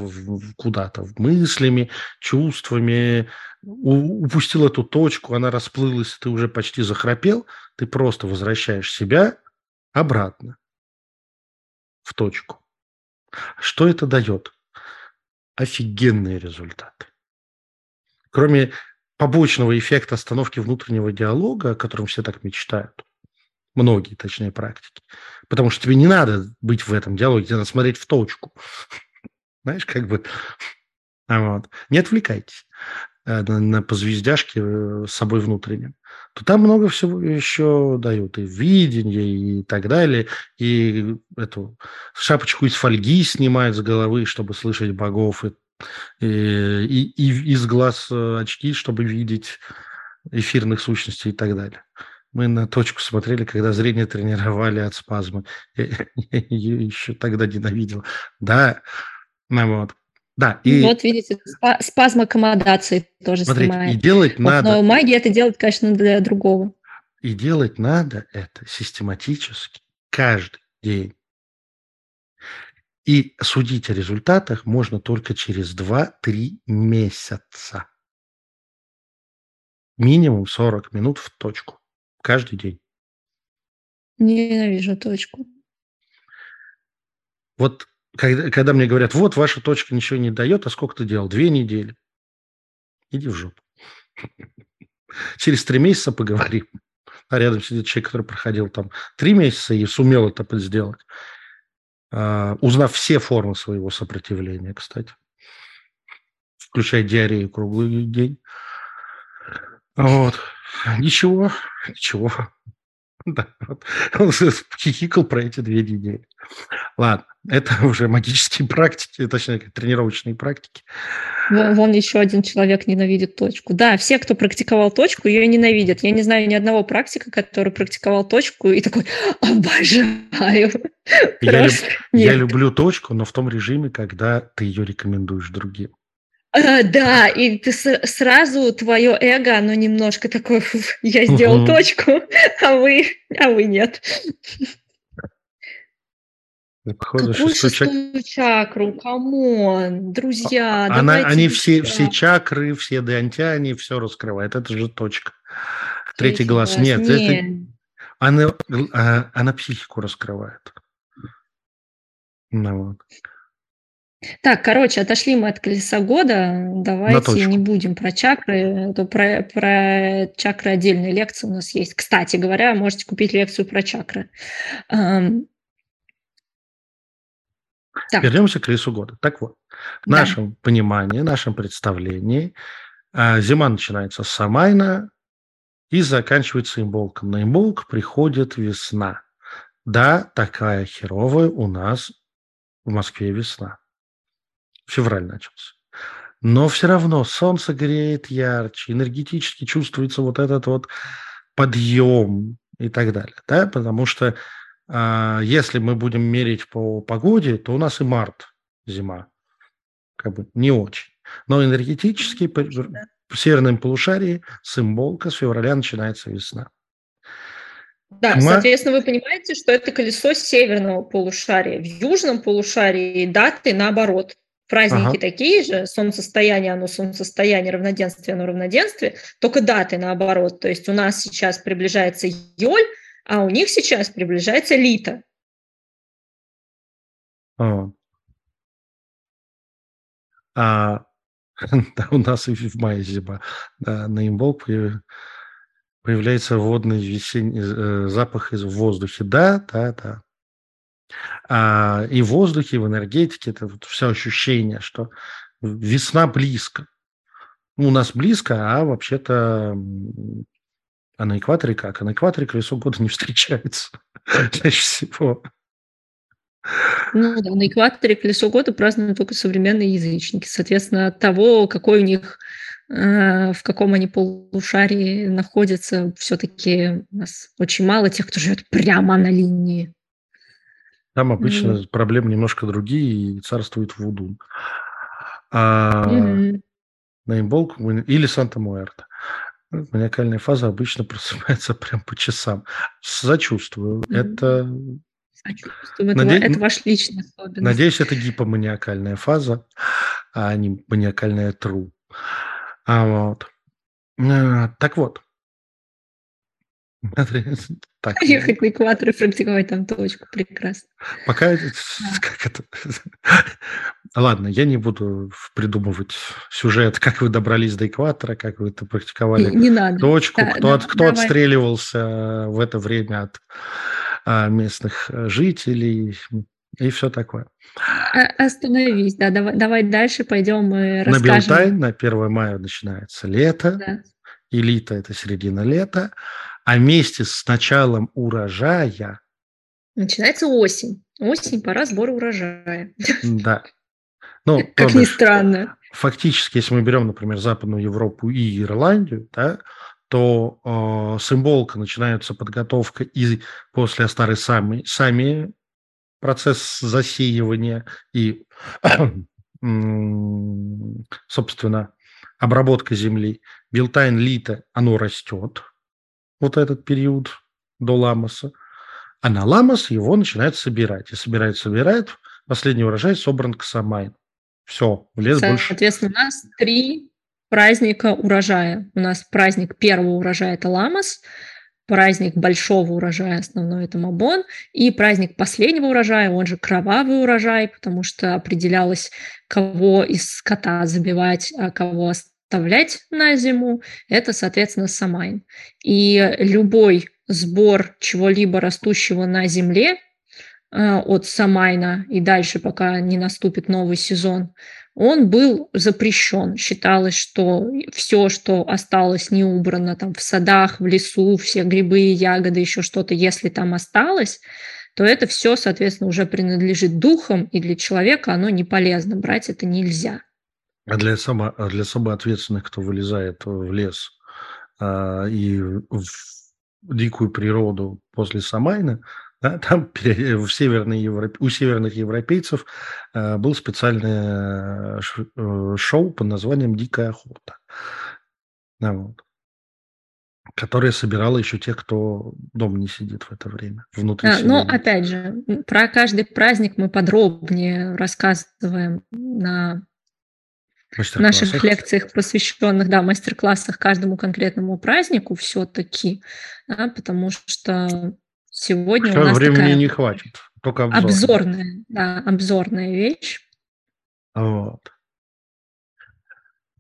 куда-то мыслями, чувствами, упустил эту точку, она расплылась, ты уже почти захрапел, ты просто возвращаешь себя обратно в точку. Что это дает? Офигенные результаты. Кроме побочного эффекта остановки внутреннего диалога, о котором все так мечтают, многие, точнее, практики, потому что тебе не надо быть в этом диалоге, тебе надо смотреть в точку. Знаешь, как бы... Вот. Не отвлекайтесь на, на позвездяшки с собой внутренним. То там много всего еще дают. И видение, и так далее. И эту шапочку из фольги снимают с головы, чтобы слышать богов. И, и, и из глаз очки, чтобы видеть эфирных сущностей и так далее. Мы на точку смотрели, когда зрение тренировали от спазма. Я, я ее еще тогда ненавидел. Да, ну вот. Да, и... Вот видите, спазм аккомодации тоже Смотрите, снимает. и делать вот, надо... Но магия это делает, конечно, для другого. И делать надо это систематически каждый день. И судить о результатах можно только через 2-3 месяца. Минимум 40 минут в точку. Каждый день. Ненавижу точку. Вот когда, когда мне говорят, вот ваша точка ничего не дает, а сколько ты делал? Две недели. Иди в жопу. Через три месяца поговорим. А рядом сидит человек, который проходил там три месяца и сумел это сделать, а, узнав все формы своего сопротивления, кстати, включая диарею круглый день. Вот. Ничего, ничего. Да, вот. Он хихикал про эти две недели. Ладно, это уже магические практики, точнее, тренировочные практики. Вон, вон еще один человек ненавидит точку. Да, все, кто практиковал точку, ее ненавидят. Я не знаю ни одного практика, который практиковал точку и такой обожаю. Я, люб, я люблю точку, но в том режиме, когда ты ее рекомендуешь другим. А, да, и ты сразу твое эго, оно немножко такое, «Фу, я сделал точку, а вы, а вы нет. Походу, Какую шестой чак- шестую чакру? Come on, друзья, Она, давайте они все, все чакры, все дантяне, все раскрывает. Это же точка. Третий, Третий глаз. глаз. Нет, это- Не. она, а, она психику раскрывает. Ну, вот. Так, короче, отошли мы от колеса года. Давайте не будем про чакры. а то Про, про чакры отдельная лекция у нас есть. Кстати говоря, можете купить лекцию про чакры. Так, Вернемся к колесу года. Так вот, в Да. нашем понимании, нашем представлении а, зима начинается с Самайна и заканчивается имболком. На имболк приходит весна. Да, такая херовая у нас в Москве весна. Февраль начался. Но все равно солнце греет ярче, энергетически чувствуется вот этот вот подъем и так далее. Да? Потому что э, если мы будем мерить по погоде, то у нас и март зима. Как бы не очень. Но энергетически в северном полушарии символка с февраля начинается весна. Да, Мы... соответственно, вы понимаете, что это колесо северного полушария. В южном полушарии даты наоборот. Праздники ага. такие же, солнцестояние, оно солнцестояние, равноденствие, оно равноденствие, только даты наоборот. То есть у нас сейчас приближается Йоль, а у них сейчас приближается Лита. А, а да, у нас и в мае зима. Да, на имбол появляется водный весенний э, запах из воздуха. Да, да, да. А, и в воздухе, и в энергетике это вот все ощущение, что весна близко. Ну, у нас близко, а вообще-то а на экваторе как? А на экваторе колесо года не встречается чаще всего. Ну да, на экваторе колесо года празднуют только современные язычники. Соответственно, от того, какой у них э, в каком они полушарии находятся, все-таки у нас очень мало тех, кто живет прямо на линии. Там обычно mm. проблемы немножко другие, и царствует Вуду. А mm-hmm. на имболку или Санта-Муэрта. Маниакальная фаза обычно просыпается прям по часам. Сочувствую. Mm-hmm. Это Сочувствую. Наде... Это, это ваш личный особенность. Надеюсь, это гипоманиакальная фаза, а не маниакальная тру. А вот. А, так вот. Так. Ехать на экватор и практиковать там точку. Прекрасно. Пока... Как это? Ладно, я не буду придумывать сюжет, как вы добрались до экватора, как вы это практиковали не, не надо. точку, да, кто, да, кто отстреливался в это время от а, местных э, жителей и все такое. А, остановись, да, давай, давай дальше пойдем и расскажем. На Белтайн на 1 мая начинается лето, да. лето – это середина лета, а вместе с началом урожая… Начинается осень. Осень – пора сбора урожая. Да. Ну, как ни странно. Фактически, если мы берем, например, Западную Европу и Ирландию, да, то э, символка начинается подготовка и после Остары сами, сами процесс засеивания и, собственно, обработка земли. Белтайн, Лита, оно растет, вот этот период до Ламмаса. А на Ламмас его начинают собирать. И собирает, собирает. Последний урожай собран к Самайн. Все, в лес больше. Соответственно, у нас три праздника урожая. У нас праздник первого урожая – это Ламас, праздник большого урожая основной – это Мабон, и праздник последнего урожая, он же кровавый урожай, потому что определялось, кого из скота забивать, а кого оставлять на зиму, это, соответственно, Самайн. И любой сбор чего-либо растущего на земле э, от Самайна и дальше, пока не наступит новый сезон – он был запрещен. Считалось, что все, что осталось не убрано там в садах, в лесу, все грибы, ягоды, еще что-то, если там осталось, то это все, соответственно, уже принадлежит духам, и для человека оно не полезно. Брать это нельзя. А для, само, а для особо ответственных, кто вылезает в лес а, и в дикую природу после Самайна, да, там в северной Европе, у северных европейцев э, был специальное э, э, шоу под названием «Дикая охота», да, вот, которое собирало еще тех, кто дома не сидит в это время, внутри а, Но, опять же, про каждый праздник мы подробнее рассказываем на наших лекциях, посвященных, да, мастер-классах каждому конкретному празднику все-таки, да, потому что Сегодня Что у нас времени такая не хватит, только обзор. обзорная, да, обзорная вещь. Вот.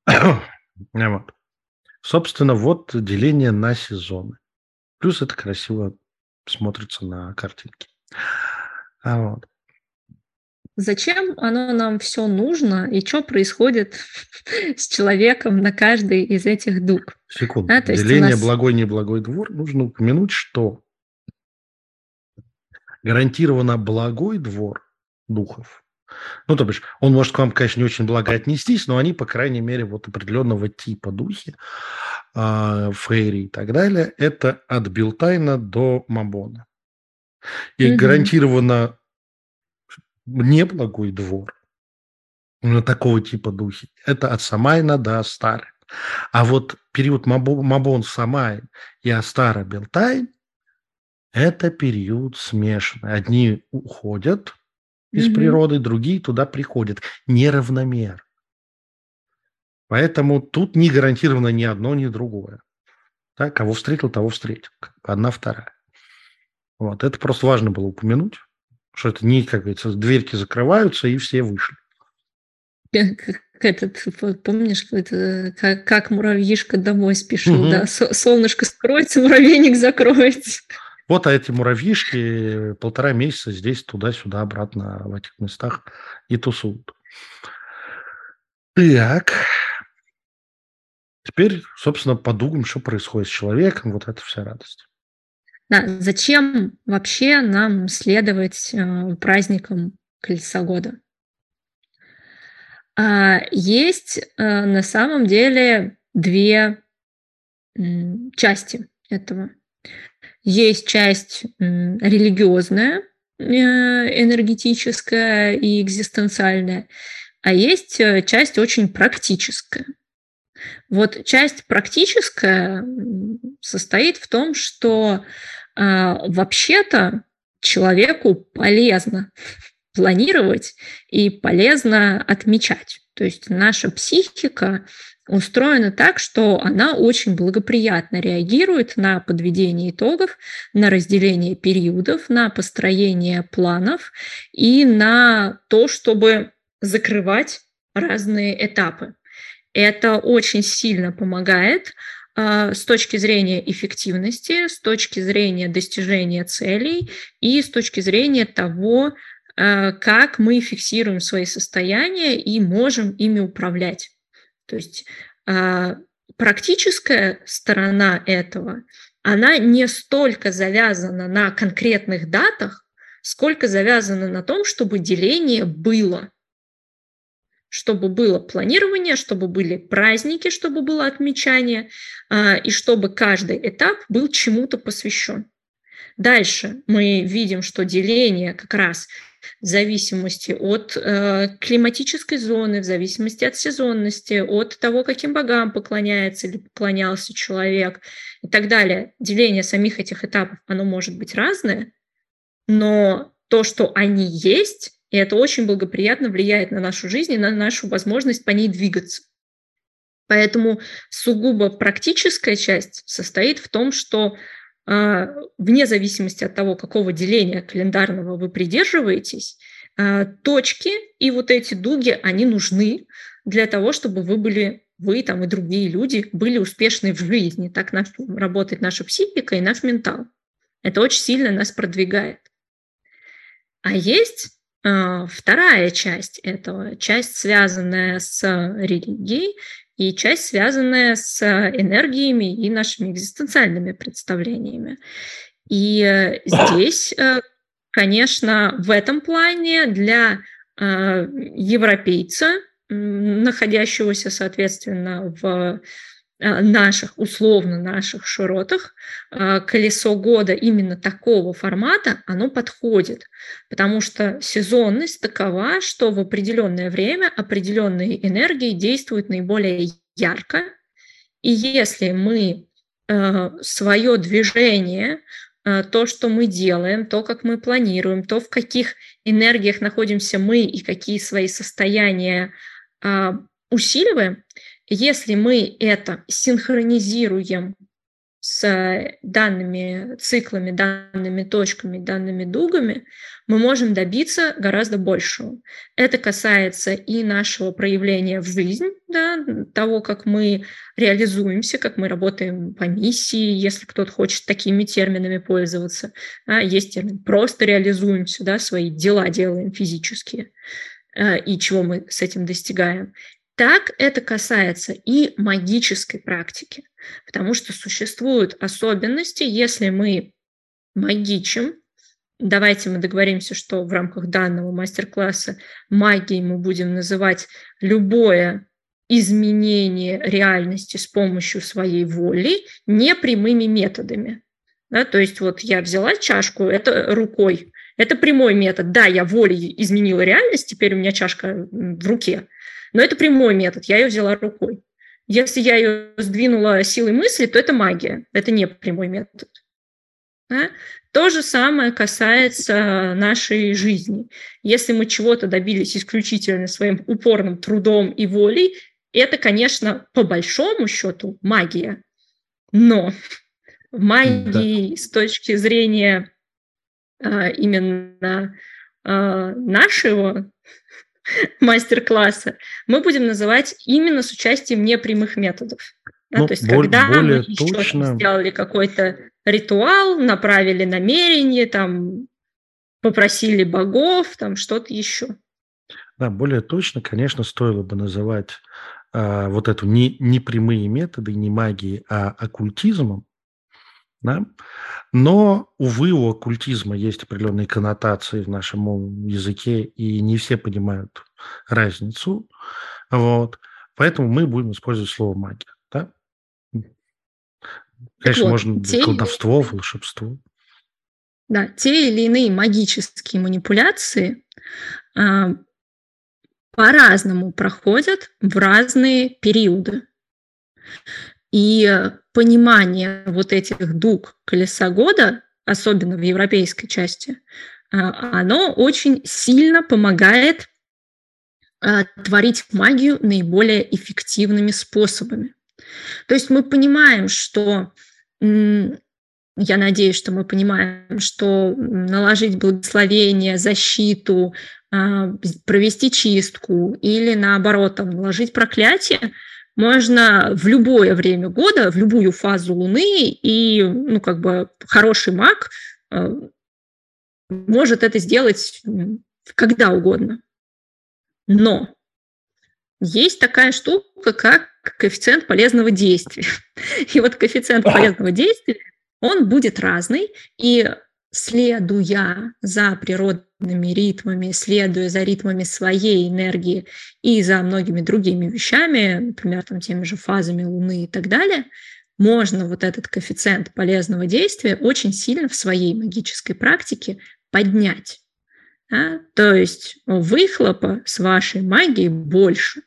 вот. Собственно, вот деление на сезоны. Плюс это красиво смотрится на картинке. А вот. Зачем оно нам все нужно и что происходит с человеком на каждый из этих дуг? Секунду. А, Деление нас... благой-неблагой двор нужно упомянуть, что гарантированно благой двор духов Ну, то бишь, он может к вам, конечно, не очень благо отнестись, но они, по крайней мере, вот определенного типа духи, э, фейри и так далее, это от Билтайна до Мабона. И mm-hmm. гарантированно неблагой двор на такого типа духи. Это от Самайна до Астары. А вот период Мабон Самай и Астара Белтайн – это период смешанный. Одни уходят из mm-hmm. природы, другие туда приходят неравномерно. Поэтому тут не гарантировано ни одно, ни другое. Да, кого встретил, того встретил. Одна, вторая. Вот. Это просто важно было упомянуть, что это не, как говорится, дверки закрываются, и все вышли. Как этот, помнишь, это, как, как муравьишка домой спешил, угу. да? Солнышко скроется, муравейник закроется. Вот а эти муравьишки полтора месяца здесь, туда-сюда, обратно в этих местах и тусуют. Так. Теперь, собственно, подумаем, что происходит с человеком, вот это вся радость. Да, зачем вообще нам следовать э, праздникам Колеса года? А, есть э, на самом деле две части этого. Есть часть религиозная, э, энергетическая и экзистенциальная, а есть э, часть очень практическая. Вот часть практическая состоит в том, что э, вообще-то человеку полезно планировать и полезно отмечать. То есть наша психика устроена так, что она очень благоприятно реагирует на подведение итогов, на разделение периодов, на построение планов и на то, чтобы закрывать разные этапы. Это очень сильно помогает с точки зрения эффективности, с точки зрения достижения целей и с точки зрения того, Э, как мы фиксируем свои состояния и можем ими управлять. То есть э, практическая сторона этого, она не столько завязана на конкретных датах, сколько завязана на том, чтобы деление было. Чтобы было планирование, чтобы были праздники, чтобы было отмечание, э, и чтобы каждый этап был чему-то посвящен. Дальше мы видим, что деление как раз в зависимости от э, климатической зоны, в зависимости от сезонности, от того, каким богам поклоняется или поклонялся человек и так далее. Деление самих этих этапов, оно может быть разное, но то, что они есть, и это очень благоприятно влияет на нашу жизнь и на нашу возможность по ней двигаться. Поэтому сугубо практическая часть состоит в том, что а, вне зависимости от того, какого деления календарного вы придерживаетесь, а, точки и вот эти дуги, они нужны для того, чтобы вы были, вы там и другие люди были успешны в жизни. Так наш, работает наша психика и наш ментал. Это очень сильно нас продвигает. А есть вторая часть этого, часть, связанная с религией, и часть, связанная с энергиями и нашими экзистенциальными представлениями. И э, здесь, э, конечно, в этом плане для европейца, находящегося, соответственно, в наших, условно наших широтах, колесо года именно такого формата, оно подходит, потому что сезонность такова, что в определенное время определенные энергии действуют наиболее ярко, и если мы свое движение, то, что мы делаем, то, как мы планируем, то, в каких энергиях находимся мы и какие свои состояния усиливаем, если мы это синхронизируем с данными циклами, данными точками, данными дугами, мы можем добиться гораздо большего. Это касается и нашего проявления в жизнь, да, того, как мы реализуемся, как мы работаем по миссии, если кто-то хочет такими терминами пользоваться. Да, есть термин «просто реализуемся», да, свои дела делаем физические э, и чего мы с этим достигаем. Так это касается и магической практики, потому что существуют особенности, если мы магичим, давайте мы договоримся, что в рамках данного мастер-класса магией мы будем называть любое изменение реальности с помощью своей воли непрямыми методами. Да, то есть вот я взяла чашку, это рукой, это прямой метод. Да, я волей изменила реальность, теперь у меня чашка в руке, но это прямой метод, я ее взяла рукой. Если я ее сдвинула силой мысли, то это магия, это не прямой метод. Да? То же самое касается нашей жизни. Если мы чего-то добились исключительно своим упорным трудом и волей, это, конечно, по большому счету магия. Но в магии да. с точки зрения а, именно а, нашего мастер-класса мы будем называть именно с участием непрямых методов. Да, ну, то есть, более, когда более мы еще точно... сделали какой-то ритуал, направили намерение, там, попросили богов, там что-то еще. Да, более точно, конечно, стоило бы называть а, вот эту не, не прямые методы, не магии, а оккультизмом. Да? Но, увы, у оккультизма есть определенные коннотации в нашем языке, и не все понимают разницу. Вот. Поэтому мы будем использовать слово магия. Да? Конечно, вот, можно те колдовство, волшебство. Да, те или иные магические манипуляции а, по-разному проходят в разные периоды. И понимание вот этих дуг колеса года, особенно в европейской части, а, оно очень сильно помогает а, творить магию наиболее эффективными способами. То есть мы понимаем, что я надеюсь, что мы понимаем, что наложить благословение, защиту, а, провести чистку или наоборот там, наложить проклятие можно в любое время года, в любую фазу Луны, и ну, как бы хороший маг а, может это сделать когда угодно. Но есть такая штука, как коэффициент полезного действия. И вот коэффициент полезного действия, он будет разный, и следуя за природными ритмами, следуя за ритмами своей энергии и за многими другими вещами, например, там, теми же фазами Луны и так далее, можно вот этот коэффициент полезного действия очень сильно в своей магической практике поднять. Да? То есть выхлопа с вашей магией больше.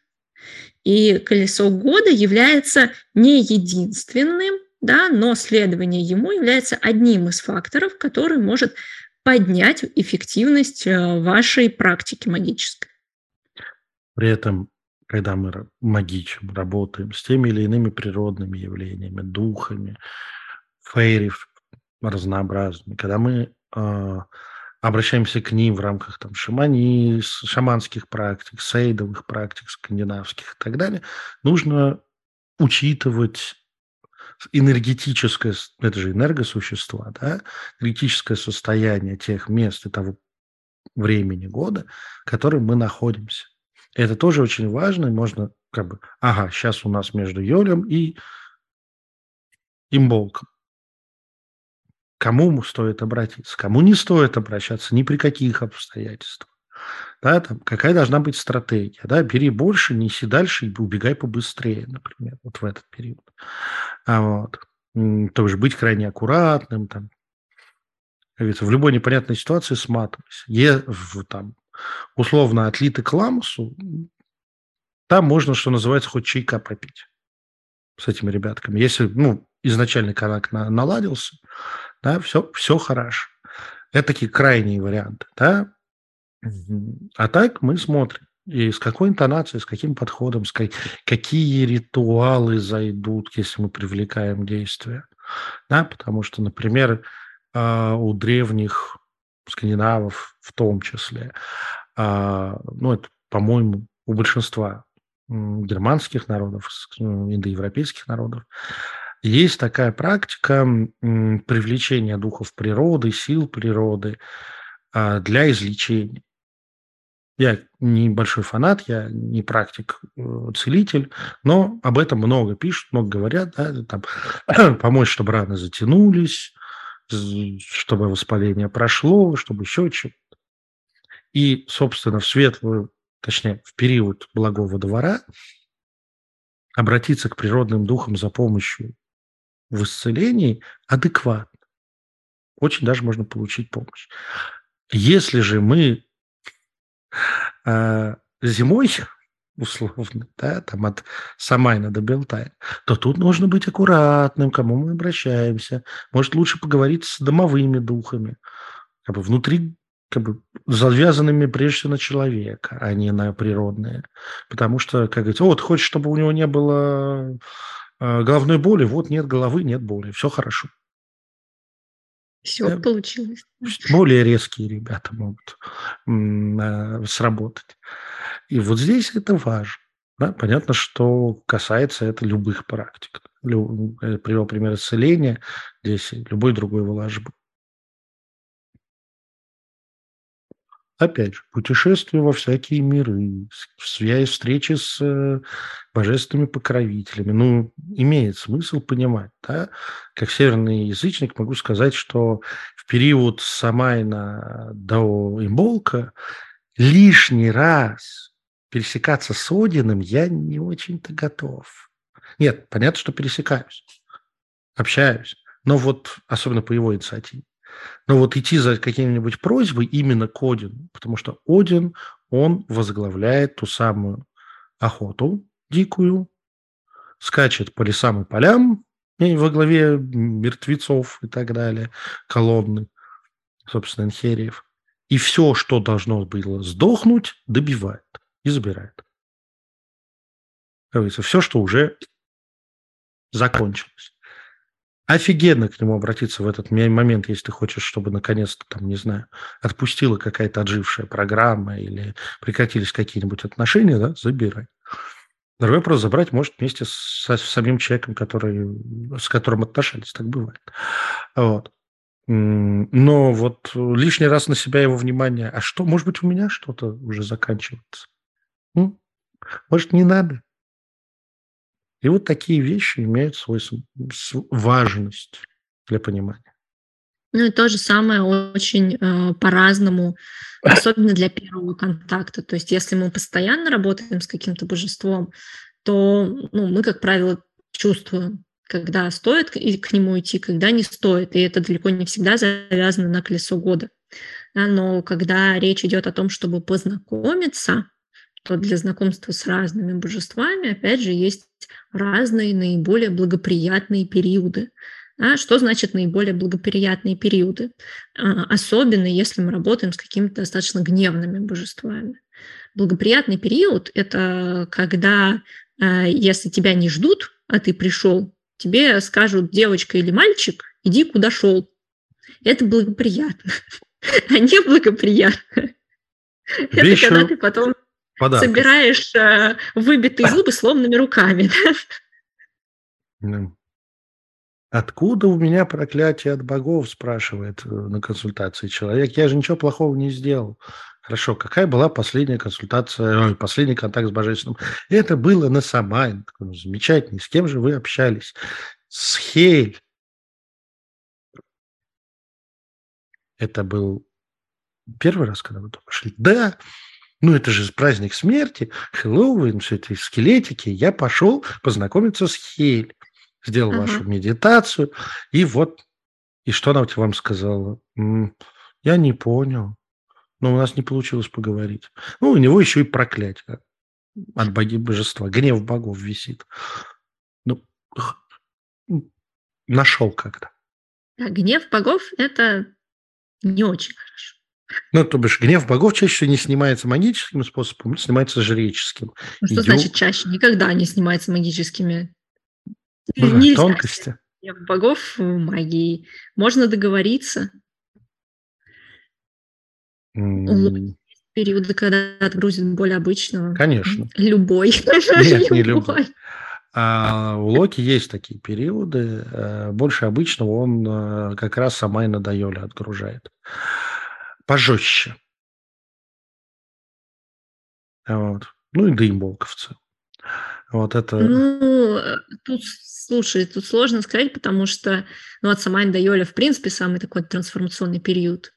И колесо года является не единственным да, но следование ему является одним из факторов, который может поднять эффективность э, вашей практики магической. При этом, когда мы магичим, работаем с теми или иными природными явлениями, духами, фейри разнообразными, когда мы э, обращаемся к ним в рамках там, шамани, шаманских практик, сейдовых практик, скандинавских и так далее, нужно учитывать энергетическое, это же энергосущества, да, энергетическое состояние тех мест и того времени года, в котором мы находимся. Это тоже очень важно, и можно как бы, ага, сейчас у нас между Йолем и Имболком. Кому стоит обратиться, кому не стоит обращаться, ни при каких обстоятельствах. Да, там, какая должна быть стратегия? Да? Бери больше, неси дальше и убегай побыстрее, например, вот в этот период. А вот. Тоже быть крайне аккуратным, там, как говорится, в любой непонятной ситуации сматывайся. Е, в, там, условно отлиты к ламусу, там можно, что называется, хоть чайка попить с этими ребятками. Если ну, изначальный контакт на, наладился, да, все, все хорошо. Это такие крайние варианты. Да? А так мы смотрим. И с какой интонацией, с каким подходом, с как, какие ритуалы зайдут, если мы привлекаем действия. Да, потому что, например, а, у древних скандинавов в том числе, а, ну, это, по-моему, у большинства германских народов, индоевропейских народов, есть такая практика привлечения духов природы, сил природы а, для излечения. Я небольшой фанат, я не практик, э, целитель, но об этом много пишут, много говорят, да, там, помочь, чтобы раны затянулись, чтобы воспаление прошло, чтобы еще что-то. И, собственно, в светлую, точнее, в период благого двора обратиться к природным духам за помощью в исцелении адекватно. Очень даже можно получить помощь. Если же мы э, зимой условно, да, там от Самайна до Белтая, то тут нужно быть аккуратным, к кому мы обращаемся. Может, лучше поговорить с домовыми духами, как бы внутри как бы завязанными прежде всего на человека, а не на природные. Потому что, как говорится, вот хочешь, чтобы у него не было э, головной боли, вот нет головы, нет боли, все хорошо. Все да? получилось. Более резкие ребята могут э, сработать. И вот здесь это важно. Да? Понятно, что касается это любых практик. Э, привел пример исцеления, здесь любой другой волажбы. Опять же, путешествие во всякие миры, связь, встречи с э, божественными покровителями. Ну, имеет смысл понимать, да? Как северный язычник могу сказать, что в период Самайна до Имболка лишний раз пересекаться с Одином я не очень-то готов. Нет, понятно, что пересекаюсь, общаюсь, но вот особенно по его инициативе. Но вот идти за какими-нибудь просьбой именно к Одину, потому что Один, он возглавляет ту самую охоту дикую, скачет по лесам и полям и во главе мертвецов и так далее, колонны, собственно, инхериев. И все, что должно было сдохнуть, добивает и забирает. Говорится, все, что уже закончилось офигенно к нему обратиться в этот момент, если ты хочешь, чтобы наконец-то, там, не знаю, отпустила какая-то отжившая программа или прекратились какие-нибудь отношения, да, забирай. Другой вопрос, забрать может вместе с, с самим человеком, который, с которым отношались, так бывает. Вот. Но вот лишний раз на себя его внимание, а что, может быть, у меня что-то уже заканчивается? Может, не надо? И вот такие вещи имеют свою важность для понимания. Ну и то же самое очень э, по-разному, особенно для первого контакта. То есть если мы постоянно работаем с каким-то божеством, то ну, мы, как правило, чувствуем, когда стоит к нему идти, когда не стоит. И это далеко не всегда завязано на колесо года. но когда речь идет о том, чтобы познакомиться, то для знакомства с разными божествами, опять же, есть разные наиболее благоприятные периоды. А что значит наиболее благоприятные периоды? А, особенно если мы работаем с какими-то достаточно гневными божествами. Благоприятный период – это когда, а, если тебя не ждут, а ты пришел, тебе скажут девочка или мальчик, иди куда шел. Это благоприятно, а не благоприятно. Это когда ты потом Подарков. собираешь э, выбитые зубы сломанными руками. Откуда у меня проклятие от богов, спрашивает э, на консультации человек. Я же ничего плохого не сделал. Хорошо, какая была последняя консультация, последний контакт с Божественным? Это было на Самайн. Замечательно. С кем же вы общались? С Хель. Это был первый раз, когда вы туда пошли? Да. Ну, это же праздник смерти, Хэллоуин, все эти скелетики. Я пошел познакомиться с Хель. Сделал uh-huh. вашу медитацию. И вот, и что она вам сказала? Я не понял. Но у нас не получилось поговорить. Ну, у него еще и проклятие от боги божества. Гнев богов висит. Ну, нашел как-то. Да, гнев богов – это не очень хорошо. Ну, то бишь, гнев богов чаще всего не снимается магическим способом, снимается жреческим. Ну, что Идем... значит чаще? Никогда не снимается магическими. Ну, Нельзя тонкости. Гнев богов магии. Можно договориться. Mm. Периоды, когда отгрузит боль обычного. Конечно. Любой. Нет, не любой. А у Локи есть такие периоды. Э, больше обычного он э, как раз сама и надоели отгружает пожестче. Вот. Ну и целом. Вот это... Ну, э, тут, слушай, тут сложно сказать, потому что, ну, от Самайн до Йоля, в принципе, самый такой трансформационный период.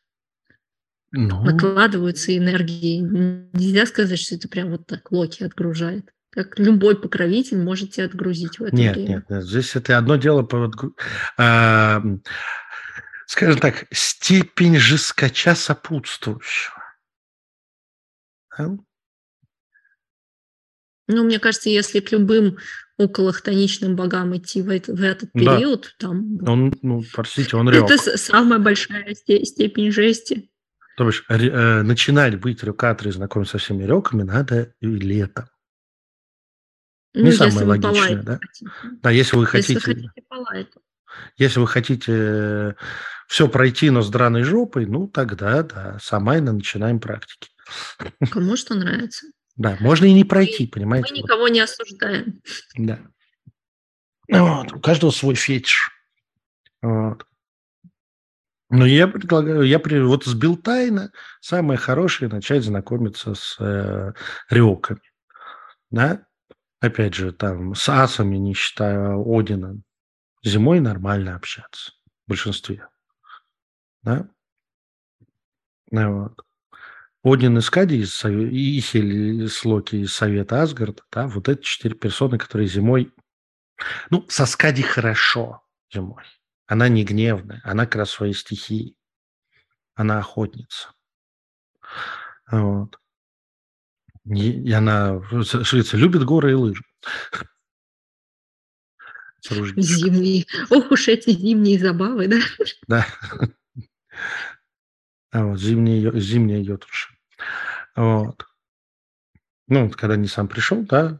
Ну... Накладываются энергии. Нельзя сказать, что это прям вот так Локи отгружает. Как любой покровитель может тебя отгрузить в это нет, время. Нет, нет, здесь это одно дело по... А, скажем так, степень жескача сопутствующего. Ну, мне кажется, если к любым околохтоничным богам идти в, это, в этот период, да. там... Он, ну, простите, он рёк. Это самая большая степень жести. То бишь, э, начинать быть рюкаторой, знакомиться со всеми реками надо и летом. Ну, Не самое логичное, да? Хотите. Да, если вы хотите... Если, хотите если вы хотите э, все пройти, но с драной жопой, ну, тогда, да, самайно начинаем практики. Кому что нравится. Да, можно и не пройти, мы, понимаете? Мы никого не осуждаем. Да. Вот, у каждого свой фетиш. Вот. Но я предлагаю, я вот с Билтайна самое хорошее начать знакомиться с э, рёками. Да? Опять же, там с асами, не считая Одина, зимой нормально общаться в большинстве. Да? Ну, вот. Один из Кади, из Ихель из Локи из Совета Асгарда, да, вот эти четыре персоны, которые зимой... Ну, со Скади хорошо зимой. Она не гневная, она как раз своей стихии. Она охотница. Вот. И, она, Швеция, любит горы и лыжи. Зимние. Ох уж эти зимние забавы, да? Да. А вот, зимние, зимние йотуши. Вот. Ну, когда не сам пришел, да,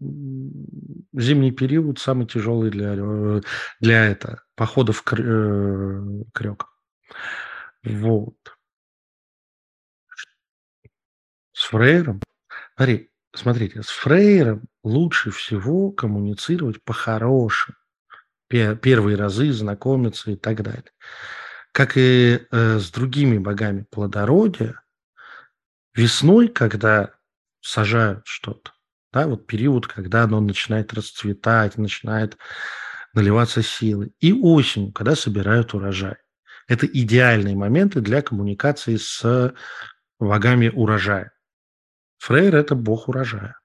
зимний период самый тяжелый для, э, для это, походов к, э, крек. Вот. С фрейером, смотри, смотрите, с фрейером лучше всего коммуницировать по-хорошему. Первые разы знакомиться и так далее. Как и э, с другими богами плодородия, Весной, когда сажают что-то, да, вот период, когда оно начинает расцветать, начинает наливаться силой, и осенью, когда собирают урожай. Это идеальные моменты для коммуникации с богами урожая. Фрейр – это бог урожая.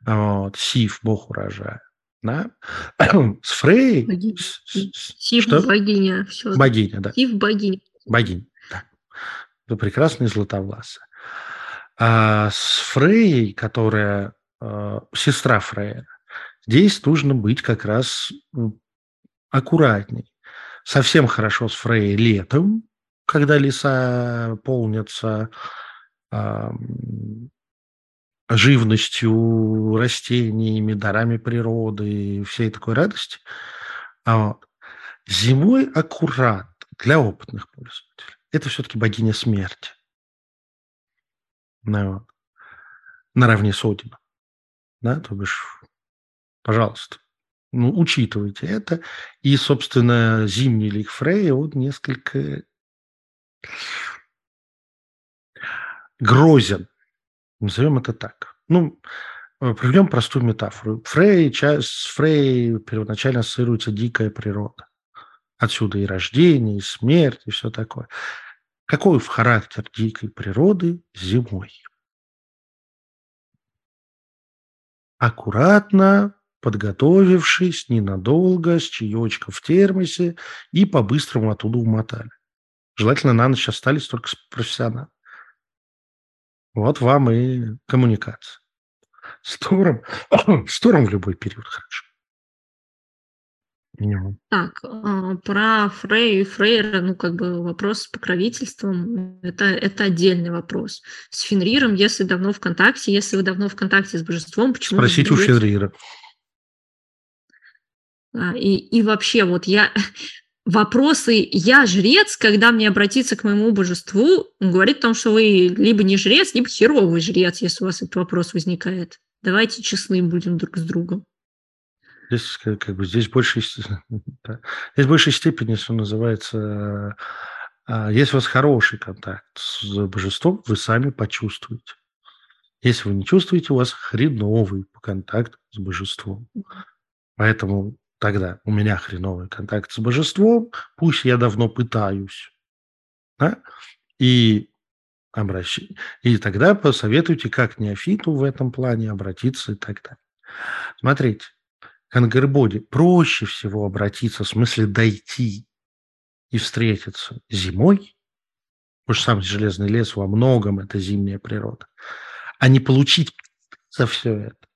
Вот. Сив – бог урожая. Да? С Фрей... Богиня. Сив что? богиня. Все. Богиня, да. Сив богиня. Богиня, да. Это прекрасный златовласая. А с Фрейей, которая э, сестра Фрея, здесь нужно быть как раз аккуратней. Совсем хорошо с Фрейей летом, когда леса полнятся э, живностью, растениями, дарами природы и всей такой радости. А. Зимой аккурат для опытных пользователей. Это все-таки богиня смерти. Ну, вот. Наравне с Одином. Да, то бишь, пожалуйста, ну, учитывайте это. И, собственно, зимний лик Фрея, он несколько грозен. Назовем это так. Ну, э, приведем простую метафору. Фрей, с Фрей первоначально ассоциируется дикая природа. Отсюда и рождение, и смерть, и все такое. Какой в характер дикой природы зимой? Аккуратно, подготовившись ненадолго, с чаечком в термосе и по-быстрому оттуда умотали. Желательно на ночь остались только с профессионалом. Вот вам и коммуникация. Стором, стором в любой период хорошо. Так, а, про Фрей и Фрейра, ну, как бы вопрос с покровительством, это, это отдельный вопрос. С Фенриром, если давно в контакте, если вы давно в контакте с божеством, почему... Спросите у Фенрира. А, и, и вообще, вот я... Вопросы «я жрец», когда мне обратиться к моему божеству, он говорит о том, что вы либо не жрец, либо херовый жрец, если у вас этот вопрос возникает. Давайте честны будем друг с другом. Здесь как бы здесь больше да, здесь в большей степени, что называется, а, если у вас хороший контакт с божеством, вы сами почувствуете. Если вы не чувствуете, у вас хреновый контакт с божеством. Поэтому тогда у меня хреновый контакт с божеством, пусть я давно пытаюсь. Да? И, обращ... и тогда посоветуйте, как неофиту в этом плане обратиться и так далее. Смотрите, к Ангербоде проще всего обратиться, в смысле дойти и встретиться зимой, потому сам Железный лес во многом это зимняя природа, а не получить за все это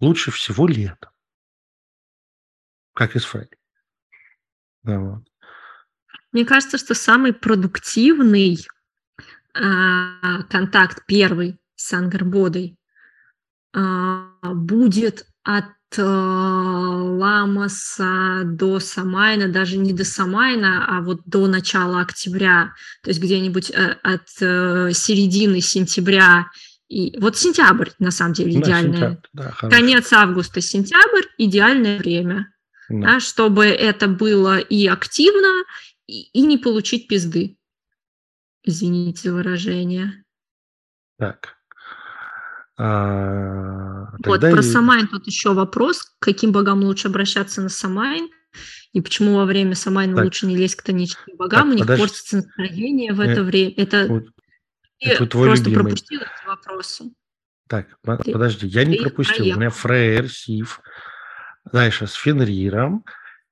лучше всего летом, как из Фредди. Да, вот. Мне кажется, что самый продуктивный э, контакт первый с Ангербодой э, будет от э, Ламаса до Самайна, даже не до Самайна, а вот до начала октября, то есть где-нибудь э, от э, середины сентября и вот сентябрь, на самом деле, да, идеальное. Да, Конец августа, сентябрь – идеальное время, да. Да, чтобы это было и активно, и, и не получить пизды. Извините выражение. Так. А, вот, про и... Самайн тут еще вопрос. К каким богам лучше обращаться на Самайн? И почему во время Самайна так. лучше не лезть к хтоническим богам? Так, У них подожди. портится настроение в это время. Это вот. Это твой просто любимый. пропустил эти вопросы. Так, ты, подожди, я не пропустил. Проехал. У меня Фрейр, Сив, дальше с Фенриром,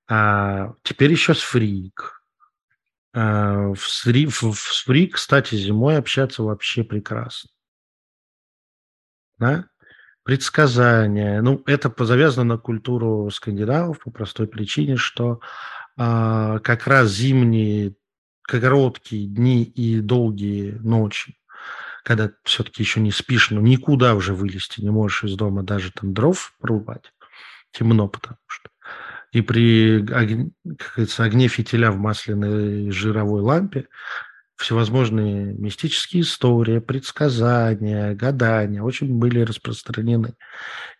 а теперь еще с Фригг. А, в, Сри, в, в Фрик, кстати, зимой общаться вообще прекрасно. Да? Предсказания. Ну, это завязано на культуру скандинавов по простой причине, что а, как раз зимние короткие дни и долгие ночи когда все-таки еще не спишь, но никуда уже вылезти не можешь из дома, даже там дров порубать. Темно, потому что. И при огне, как говорится, огне фитиля в масляной жировой лампе всевозможные мистические истории, предсказания, гадания очень были распространены.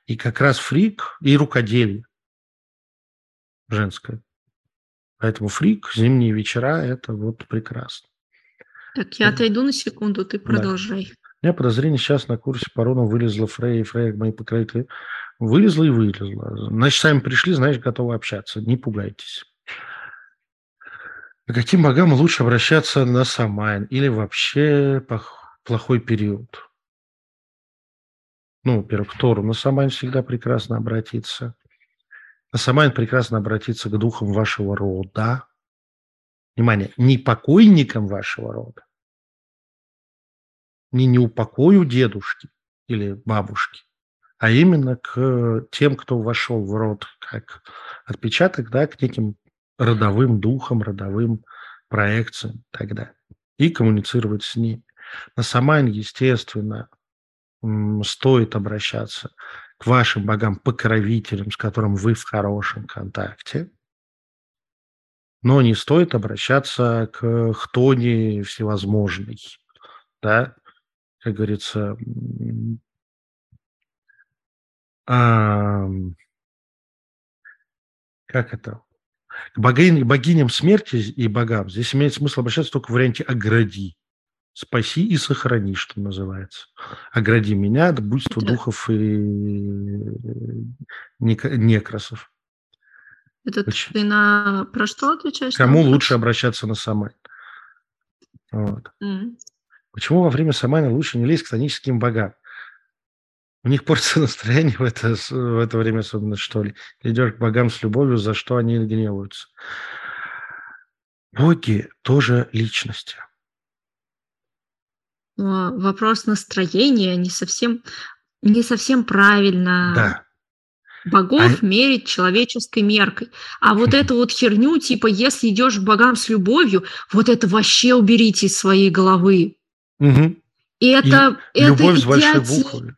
И как раз фрик и рукоделие женское. Поэтому фрик, зимние вечера – это вот прекрасно. Так, я отойду на секунду, ты продолжай. Да. У меня подозрение, сейчас на курсе по руну вылезла Фрей, и Фрей, мои покровители. Вылезла и вылезла. Значит, сами пришли, знаешь, готовы общаться. Не пугайтесь. К каким богам лучше обращаться на Самайн или вообще плохой период? Ну, во-первых, к Тору на Самайн всегда прекрасно обратиться. На Самайн прекрасно обратиться к духам вашего рода, Внимание, не покойникам вашего рода, не неупокою дедушки или бабушки, а именно к тем, кто вошел в род как отпечаток, да, к неким родовым духам, родовым проекциям далее. И коммуницировать с ними. На Самайн, естественно, стоит обращаться к вашим богам-покровителям, с которым вы в хорошем контакте – но не стоит обращаться к хтони всевозможной, да, как говорится, а, как это, к богинь, богиням смерти и богам здесь имеет смысл обращаться только в варианте «огради», «спаси и сохрани», что называется. «Огради меня от буйства духов и некросов». Это Очень... ты на про что отвечаешь? Кому лучше обращаться на Самайн? Вот. Mm. Почему во время Самайна лучше не лезть к тоническим богам? У них портится настроение в это, в это время особенно, что ли. идешь к богам с любовью, за что они гневаются. Боги тоже личности. вопрос настроения не совсем, не совсем правильно да богов а... мерить человеческой меркой. А вот эту вот херню, типа, если идешь к богам с любовью, вот это вообще уберите из своей головы. Угу. И это, И это любовь с большой буквы.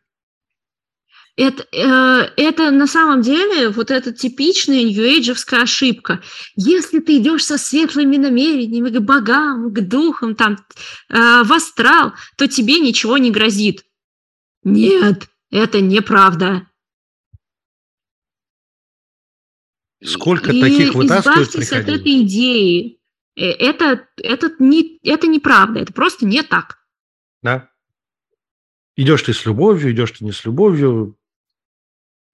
Это, э, это на самом деле вот эта типичная нью-эйджевская ошибка. Если ты идешь со светлыми намерениями к богам, к духам, там, э, в астрал, то тебе ничего не грозит. Нет, это неправда. Сколько и таких вытаскивают избавьтесь от этой идеи. Э, это, это, не, это неправда, это просто не так. Да. Идешь ты с любовью, идешь ты не с любовью,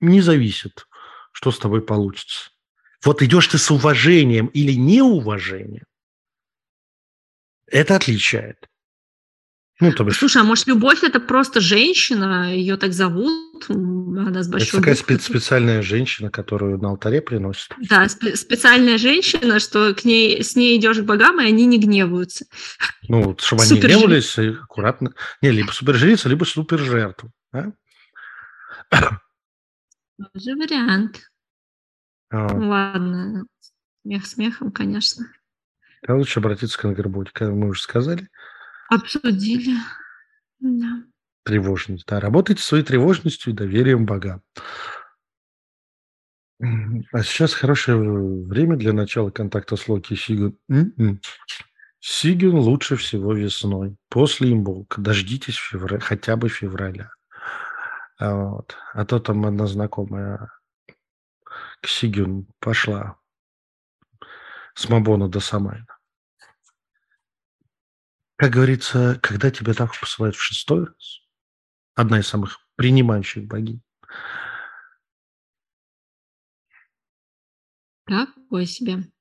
не зависит, что с тобой получится. Вот идешь ты с уважением или неуважением, это отличает. Ну, то бишь... Слушай, а может, любовь это просто женщина, ее так зовут, она с большой Это такая спе- специальная женщина, которую на алтаре приносят. Да, спе- специальная женщина, что к ней, с ней идешь к богам, и они не гневаются. Ну, чтобы они не гневались, аккуратно. Не, либо супержрица, либо супержертва. Да? Тоже вариант. А. Ладно, смех смехом, конечно. А лучше обратиться к Ангерботе, мы уже сказали. Обсудили. Да. Тревожность. Да, работайте своей тревожностью и доверием богам. А сейчас хорошее время для начала контакта с Локи Сигун. М-м. Сигун лучше всего весной, после имболка. Дождитесь февраля, хотя бы февраля. А, вот. а то там одна знакомая к Сигюн пошла с Мабона до Самайна. Как говорится, когда тебя так посылают в шестой раз, одна из самых принимающих богинь. Такое себе.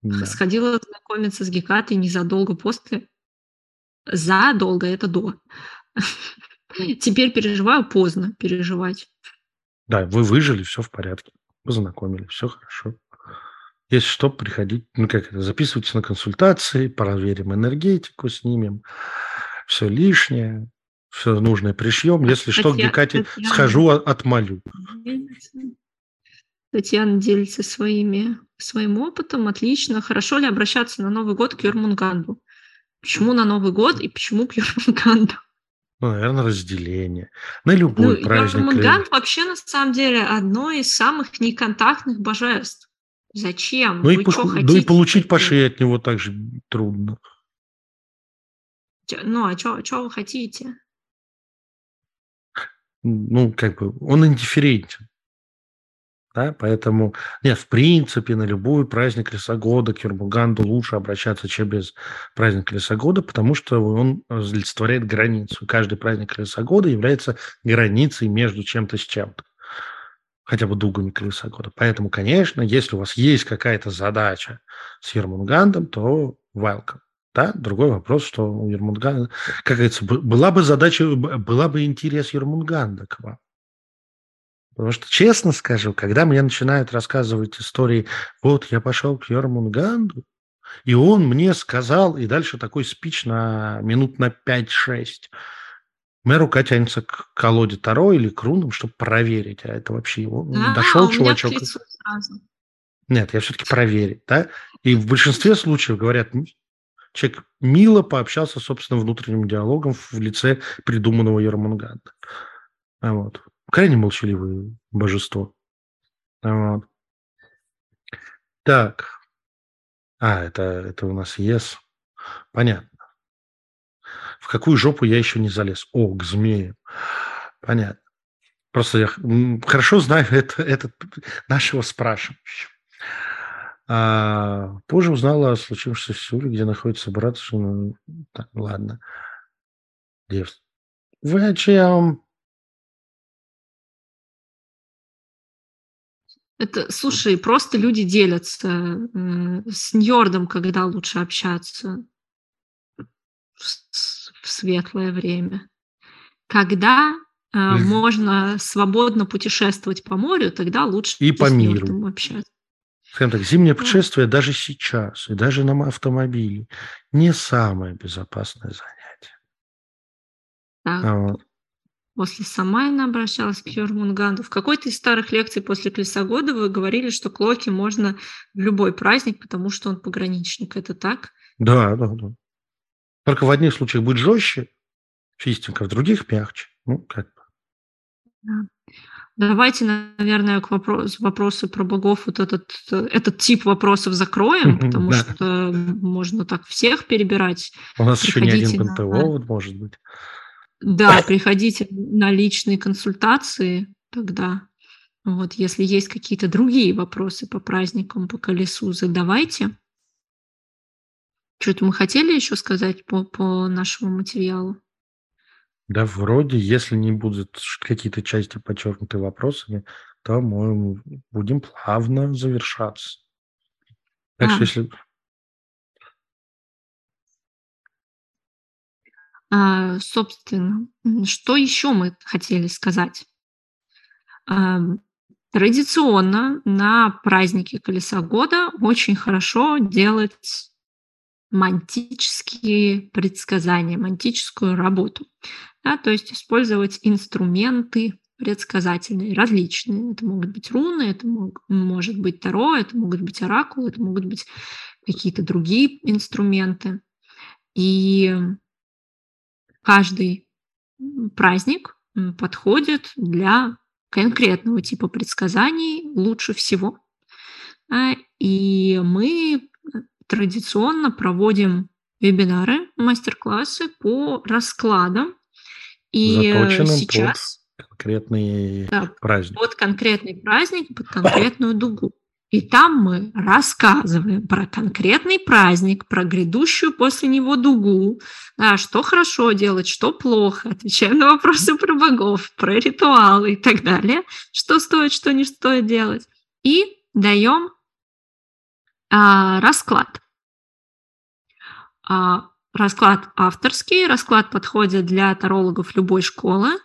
Да. Сходила знакомиться с Гекатой незадолго после. Задолго, это до. Теперь переживаю поздно переживать. Да, вы выжили, все в порядке. Познакомили, все хорошо. Если что, приходить, ну как это, записывайтесь на консультации, проверим энергетику, снимем все лишнее, все нужное пришьем. Если Татьяна, что, к Гекате Татьяна, схожу, отмолю. Татьяна делится своими, своим опытом. Отлично. Хорошо ли обращаться на Новый год к Юрмунганду? Почему на Новый год и почему к Юрмунганду? Ну, наверное, разделение. На любой ну, праздник. Юрмунгант вообще, на самом деле, одно из самых неконтактных божеств. Зачем? Ну, и, пух... ну и получить по шее от него также трудно. Ну, а что вы хотите? Ну, как бы, он индифферентен. Да, поэтому, нет, в принципе, на любой праздник Лесогода к Юрмуганду лучше обращаться, чем без праздника Лесогода, потому что он олицетворяет границу. Каждый праздник Лесогода является границей между чем-то с чем-то хотя бы дугами колеса года. Поэтому, конечно, если у вас есть какая-то задача с Ермунгандом, то welcome. Да? Другой вопрос, что у Ермунганда, как говорится, была бы задача, была бы интерес Ермунганда к вам. Потому что, честно скажу, когда мне начинают рассказывать истории, вот я пошел к Ермунганду, и он мне сказал, и дальше такой спич на минут на 5-6, Моя рука тянется к колоде Таро или к рунам, чтобы проверить, а это вообще его да, дошел чувачок. Нет, я все-таки проверить, да? И в большинстве случаев говорят, человек мило пообщался с собственным внутренним диалогом в лице придуманного Ермунганда. А вот. Крайне молчаливое божество. Вот. Так. А, это, это у нас ЕС. Понятно. В какую жопу я еще не залез? О, к змею. Понятно. Просто я хорошо знаю это, этот нашего спрашивающего. А, позже узнала о случившемся в Сеуле, где находится брат. Ну, так, ладно. Девс. Вы Это, слушай, просто люди делятся э, с Ньордом, когда лучше общаться в светлое время. Когда э, можно свободно путешествовать по морю, тогда лучше и по миру общаться. Скажем так, зимнее путешествие да. даже сейчас и даже на автомобиле не самое безопасное занятие. Так. А вот. После Самайна обращалась к Йормунганду. В какой-то из старых лекций после Клесогода вы говорили, что Клоки можно в любой праздник, потому что он пограничник. Это так? Да, да, да. Только в одних случаях будет жестче фистинга, в других мягче. Ну, как бы. Да. Давайте, наверное, к вопросу, вопросы про богов, вот этот, этот тип вопросов закроем, потому да. что можно так всех перебирать. У нас приходите еще не один ПНТО, на... может быть. Да, приходите на личные консультации тогда. Вот, если есть какие-то другие вопросы по праздникам, по колесу, задавайте. Что-то мы хотели еще сказать по, по нашему материалу? Да, вроде, если не будут какие-то части подчеркнуты вопросами, то мы будем плавно завершаться. Так что А, если... а, собственно, что еще мы хотели сказать? Традиционно на празднике Колеса года очень хорошо делать мантические предсказания, мантическую работу. Да, то есть использовать инструменты предсказательные, различные. Это могут быть руны, это мог- может быть таро, это могут быть оракулы, это могут быть какие-то другие инструменты. И каждый праздник подходит для конкретного типа предсказаний лучше всего. А, И мы э, традиционно проводим вебинары, мастер-классы по раскладам. И э, Заточенным под сейчас конкретный да, праздник. под конкретный праздник, под конкретную дугу. И там мы рассказываем про конкретный праздник, про грядущую после него дугу, да, что хорошо делать, что плохо, отвечаем на вопросы про богов, про ритуалы и так далее, что стоит, что не стоит делать. И даем а, расклад. А, расклад авторский, расклад подходит для тарологов любой школы.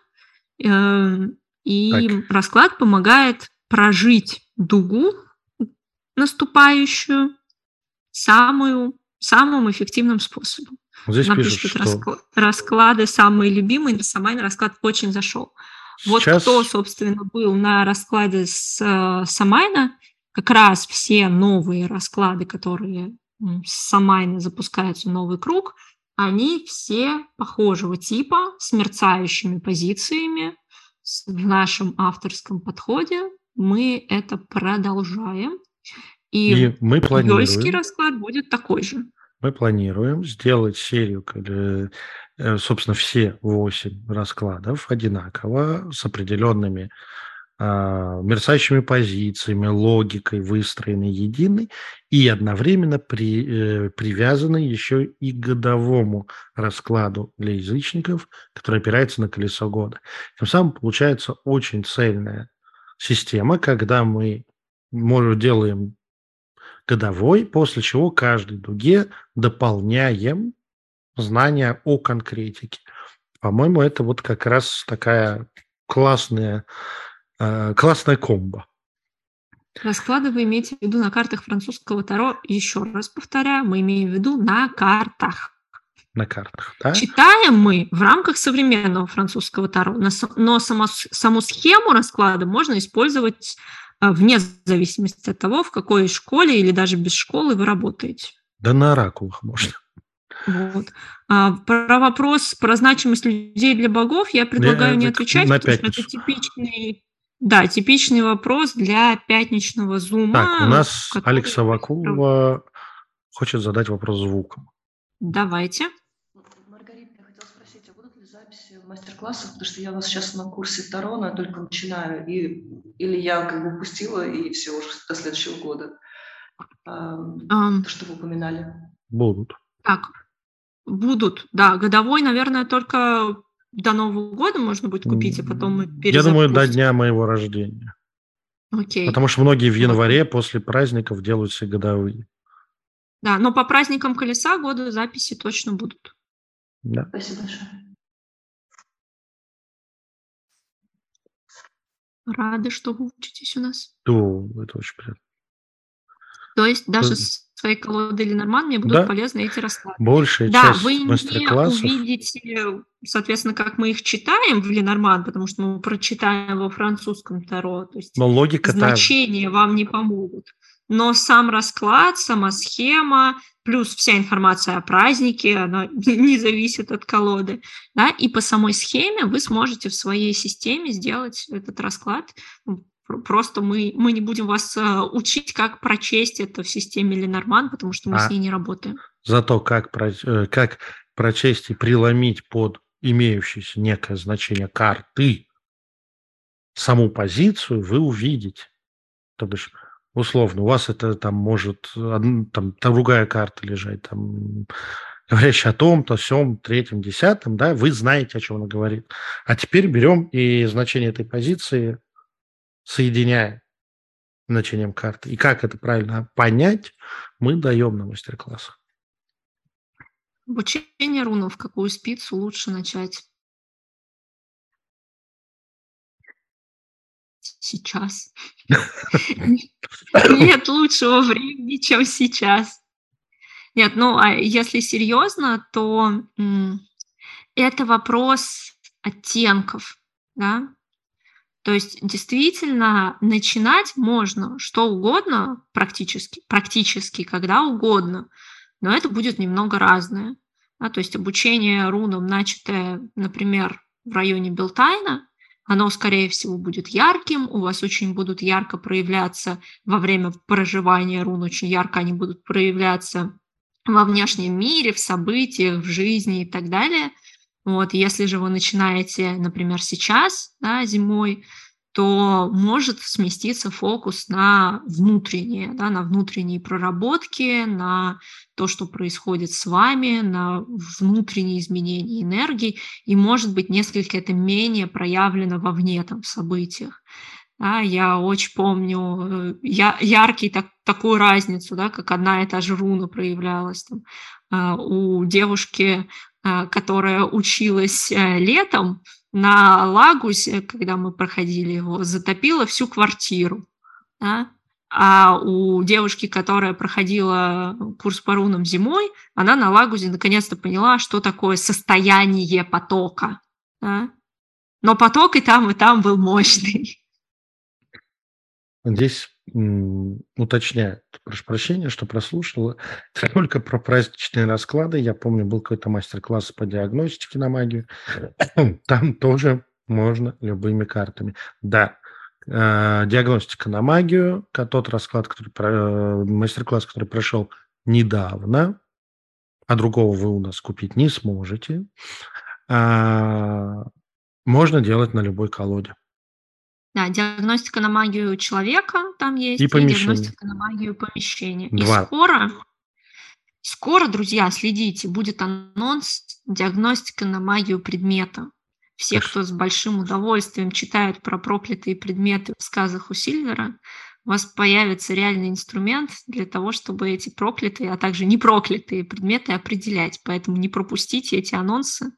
Эм, И Так. расклад помогает прожить дугу наступающую самую, самым эффективным способом. Вот Здесь Нам пишут, пишут, что раскла- расклады самые любимые, на самой расклад очень зашел. Вот сейчас кто, собственно, был на раскладе с э, Самайна, как раз все новые расклады, которые с Самайна запускаются новый круг, они все похожего типа, с мерцающими позициями. В нашем авторском подходе мы это продолжаем. И, и мы планируем, расклад будет такой же. мы планируем сделать серию, когда, э, собственно, все восемь раскладов одинаково с определенными а, мерцающими позициями, логикой, выстроенной единой и одновременно при, э, привязанной еще и к годовому раскладу для язычников, который опирается на колесо года. Тем самым получается очень цельная система, когда мы можем, делаем годовой, после чего каждой дуге дополняем знания о конкретике. По-моему, это вот как раз такая классная, э, классная комбо. Расклады вы имеете в виду на картах французского Таро. Еще раз повторяю, мы имеем в виду на картах. На картах, да? Читаем мы в рамках современного французского Таро, но само- саму схему расклада можно использовать а, вне зависимости от того, в какой школе или даже без школы вы работаете. Да на оракулах можно. Вот. А, про вопрос про значимость людей для богов я предлагаю не это отвечать, на потому что это типичный, да, типичный вопрос для пятничного зума. Так, у нас который- Алекса Вакулова хочет задать вопрос звуком. Давайте. Маргарита, я хотела спросить, а будут ли мастер-классов, потому что я у вас сейчас на курсе Таро, но я только начинаю, и, или я как бы упустила, и все уже до следующего года. А, Ам, то, что вы упоминали. Будут. Так, будут, да, годовой, наверное, только до Нового года можно будет купить, а потом мы Я думаю, до перезапустим. дня моего рождения. Окей. Потому что многие в январе после праздников делают все годовые. Да, но по праздникам колеса года записи точно будут. Да. Спасибо большое. Рады, что вы учитесь у нас. То, это очень приятно. То есть даже Э, с своей колодой Ленорман мне будут Да. полезны эти расклады. Большая Да, часть вы не мастер-классов увидите, соответственно, как мы их читаем в Ленорман, потому что мы прочитаем во французском Таро. То есть Но логика та значения вам не помогут. Но сам расклад, сама схема, плюс вся информация о празднике, она не зависит от колоды. Да? И по самой схеме вы сможете в своей системе сделать этот расклад. Ну, пр- Просто мы, мы не будем вас э, учить, как прочесть это в системе Ленорман, потому что мы А с ней не работаем. Зато как, про- э, как прочесть и преломить под имеющееся некое значение карты саму позицию, вы увидите. То бишь, условно, у вас это там может там другая карта лежать, там говорящий о том-то, сём, третьем, десятом, да, вы знаете, о чем она говорит. А теперь берем и значение этой позиции соединяем значением карты. И как это правильно понять, мы даем на мастер-классах. Обучение рунов, какую спицу лучше начать? Сейчас. Нет лучшего времени, чем сейчас. Нет, ну а если серьезно, то это вопрос оттенков, да. То есть действительно начинать можно что угодно практически, практически когда угодно, но это будет немного разное. Да, то есть обучение рунам, начатое, например, в районе Белтайна, оно, скорее всего, будет ярким, у вас очень будут ярко проявляться во время проживания рун, очень ярко они будут проявляться во внешнем мире, в событиях, в жизни и так далее. Вот, если же вы начинаете, например, сейчас, да, зимой, то может сместиться фокус на внутреннее, да, на внутренние проработки, на то, что происходит с вами, на внутренние изменения энергии, и может быть несколько это менее проявлено вовне там в событиях. Да, я очень помню э, я, яркий так, такую разницу, да, как одна и та же руна проявлялась там, э, у девушки, э, которая училась летом, на Лагусе, когда мы проходили его, затопило всю квартиру. Да? А у девушки, которая проходила курс по рунам зимой, она на Лагузе наконец-то поняла, что такое состояние потока. Да? Но поток и там, и там был мощный. Здесь уточняю, прошу прощения, что прослушал. Только про праздничные расклады. Я помню, был какой-то мастер-класс по диагностике на магию. Там тоже можно любыми картами. Да, э, диагностика на магию, тот расклад, который, э, мастер-класс, который прошел недавно, а другого вы у нас купить не сможете, а, можно делать на любой колоде. Да, диагностика на магию человека там есть, и, и диагностика на магию помещения. Два. И скоро, скоро, друзья, следите, будет анонс диагностика на магию предмета. Все, кто с большим удовольствием читают про проклятые предметы в сказах у Сильвера, у вас появится реальный инструмент для того, чтобы эти проклятые, а также непроклятые предметы определять. Поэтому не пропустите эти анонсы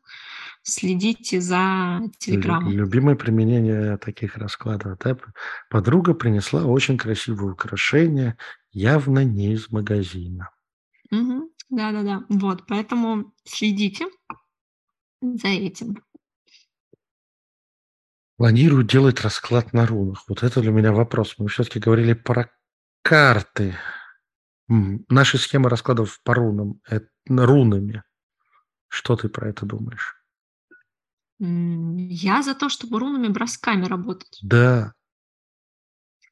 следите за телеграммом. Любимое применение таких раскладов. Да? Подруга принесла очень красивое украшение, явно не из магазина. Угу. Да-да-да. Вот, поэтому следите за этим. Планирую делать расклад на рунах. Вот это для меня вопрос. Мы все-таки говорили про карты. Наши схемы раскладов по рунам, это, рунами. Что ты про это думаешь? Я за то, чтобы рунами бросками работать. Да,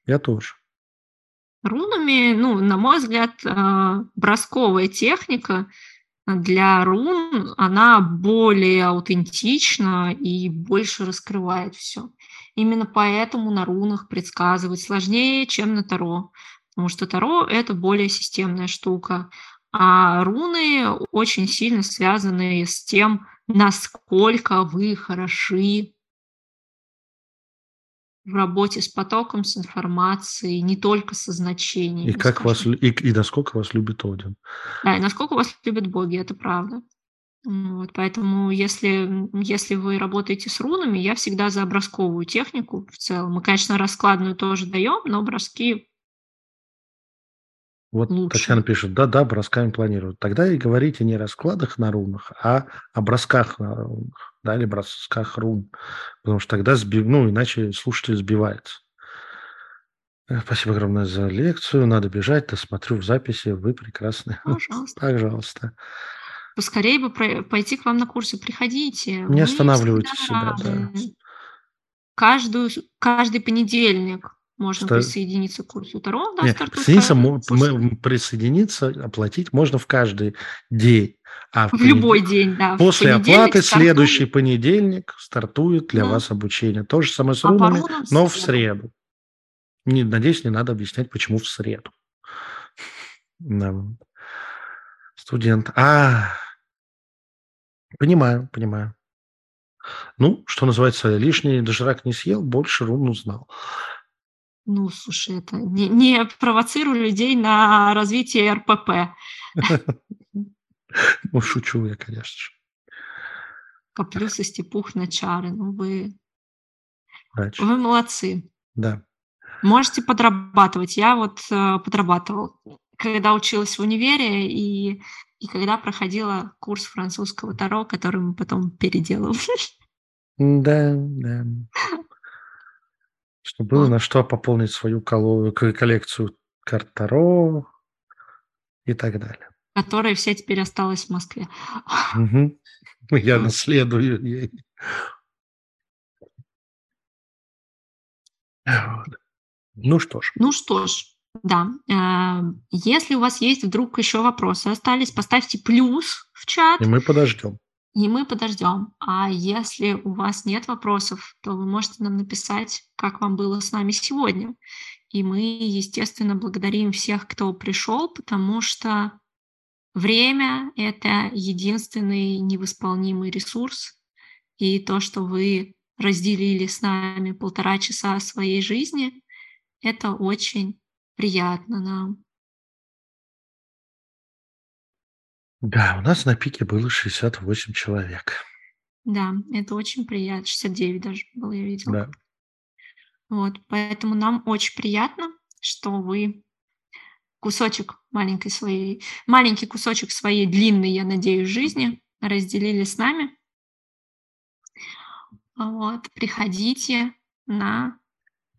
я тоже. Рунами, ну, на мой взгляд, а, бросковая техника для рун, она более аутентична и больше раскрывает все. Именно поэтому на рунах предсказывать сложнее, чем на Таро. Потому что Таро – это более системная штука. А руны очень сильно связаны с тем, насколько вы хороши в работе с потоком, с информацией, не только со значением. И как вас и, и насколько вас любит Один. Да, и насколько вас любят боги, это правда. Вот, поэтому если, если вы работаете с рунами, я всегда за образковую технику в целом. Мы, конечно, раскладную тоже даем, но броски вот Лучше. Татьяна пишет, да-да, бросками планируют. Тогда и говорите не о раскладах на рунах, а о бросках на рунах, да, или бросках рун. Потому что тогда, сби... ну, иначе слушатель сбивается. Э, спасибо огромное за лекцию. Надо бежать, да смотрю в записи. Вы прекрасны. Пожалуйста. Пожалуйста. Поскорее бы пойти к вам на курсы. Приходите. Не останавливайте себя, да. Каждую, каждый понедельник можно Что? присоединиться к курсу Таро. Да, Нет, присоединиться, мы, присоединиться, оплатить можно в каждый день. А в, в любой день, да. После оплаты стартует. следующий понедельник стартует для да. вас обучение. То же самое с а рунами, но в среду. Не, надеюсь, не надо объяснять, почему в среду. Да. Студент. А, Понимаю, понимаю. Ну, что называется, лишний доширак не съел, больше рун узнал. Ну, слушай, это не, не провоцируй людей на развитие РПП. Ну, шучу я, конечно же. Коплю со степух на чары. Ну, вы, вы молодцы. Да. Можете подрабатывать. Я вот э, подрабатывала, когда училась в универе и, и когда проходила курс французского таро, который мы потом переделывали. Да, да. Что было на что пополнить свою коллекцию карт Таро и так далее. Которая вся теперь осталась в Москве. Мгм. Я наследую ей. Ну что ж, Ну что ж, да. э, Если у вас есть вдруг еще вопросы остались, поставьте плюс в чат, и мы подождем. И мы подождем. А если у вас нет вопросов, то вы можете нам написать, как вам было с нами сегодня. И мы, естественно, благодарим всех, кто пришел, потому что время — это единственный невосполнимый ресурс. И то, что вы разделили с нами полтора часа своей жизни, это очень приятно нам. Да, у нас на пике было 68 человек. Да, это очень приятно. 69 даже было, я видела. Да. Вот, поэтому нам очень приятно, что вы кусочек маленькой своей, маленький кусочек своей длинной, я надеюсь, жизни разделили с нами. Вот, приходите на?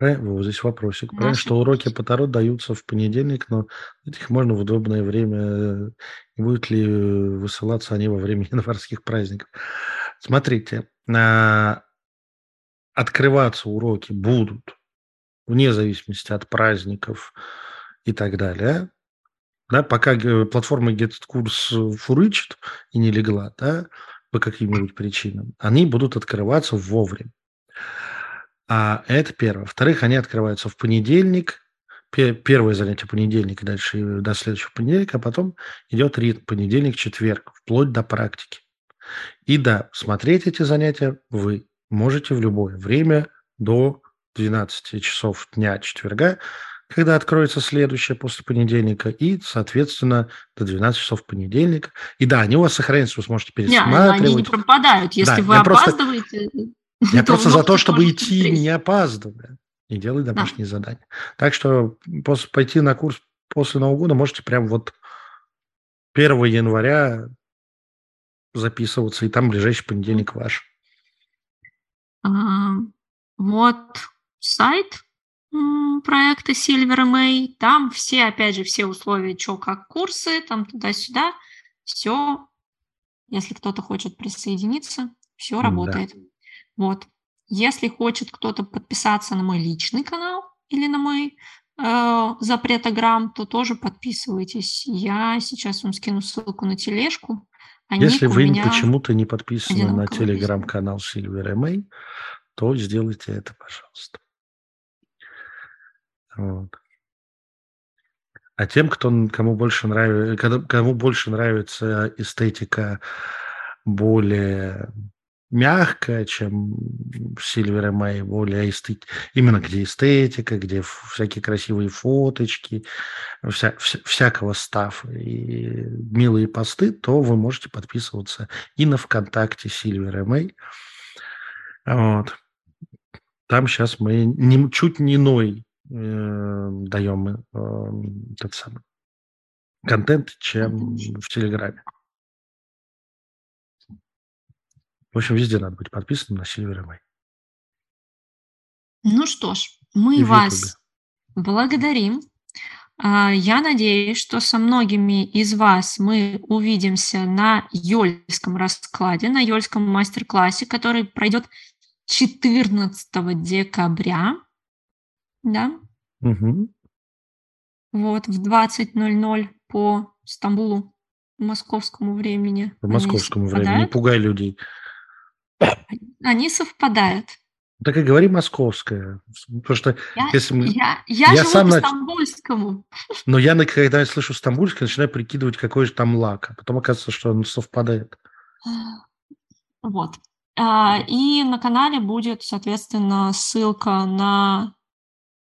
Вот здесь вопросик. Правильно, Наши что уроки по Таро даются в понедельник, но их можно в удобное время. э, И будут ли э, высылаться они во время январских праздников? Смотрите, а, открываться уроки будут вне зависимости от праздников и так далее. Да, пока платформа этот курс фурычит и не легла, да, по каким-нибудь причинам, они будут открываться вовремя. А это первое. Во-вторых, они открываются в понедельник. Пе- Первое занятие понедельник, и дальше до следующего понедельника, а потом идет ритм понедельник, четверг, вплоть до практики. И да, смотреть эти занятия вы можете в любое время до 12 часов дня четверга, когда откроется следующее после понедельника, и, соответственно, до 12 часов понедельника. И да, они у вас сохранятся, вы сможете Не, они не пересматривать. пропадают. Если Да, вы я просто- опаздываете, Я то просто за то, чтобы идти, не опаздывая, и делать домашние задания. Так что пос- пойти на курс после Нового года можете прям вот 1 января записываться, и там ближайший понедельник ваш. А, Вот сайт проекта Silver MA. Там все, опять же, все условия, что как курсы, там туда-сюда. Все, если кто-то хочет присоединиться, все работает. Вот. Если хочет кто-то подписаться на мой личный канал или на мой э, запретограмм, то тоже подписывайтесь. Я сейчас вам скину ссылку на тележку. А Если вы почему-то не подписаны на телеграм-канал Silver MA, то сделайте это, пожалуйста. Вот. А тем, кто, кому больше нравится, кому больше нравится эстетика более мягкая, чем Silver MA, более эстет... именно где эстетика, где всякие красивые фоточки, вся, вся- всякого стафа и милые посты, то вы можете подписываться и на ВКонтакте Silver MA. Вот. Там сейчас мы не, чуть не иной э, даем э, тот самый контент, чем в Телеграме. В общем, везде надо быть подписанным на Silver MA. Ну что ж, И мы в вас благодарим. А, Я надеюсь, что со многими из вас мы увидимся на Ёльском раскладе, на Ёльском мастер-классе, который пройдет 14 декабря. Да, Мгм. вот в 20.00 по Стамбулу, московскому времени. По московскому времени. Не пугай людей. Они совпадают. Так и говори московское. Потому что Я, если... мы- я, я, я живу сам по стамбульскому. Но я, когда я слышу стамбульский, начинаю прикидывать, какой же там лак. А потом оказывается, что он совпадает. Вот. А, и на канале будет, соответственно, ссылка на...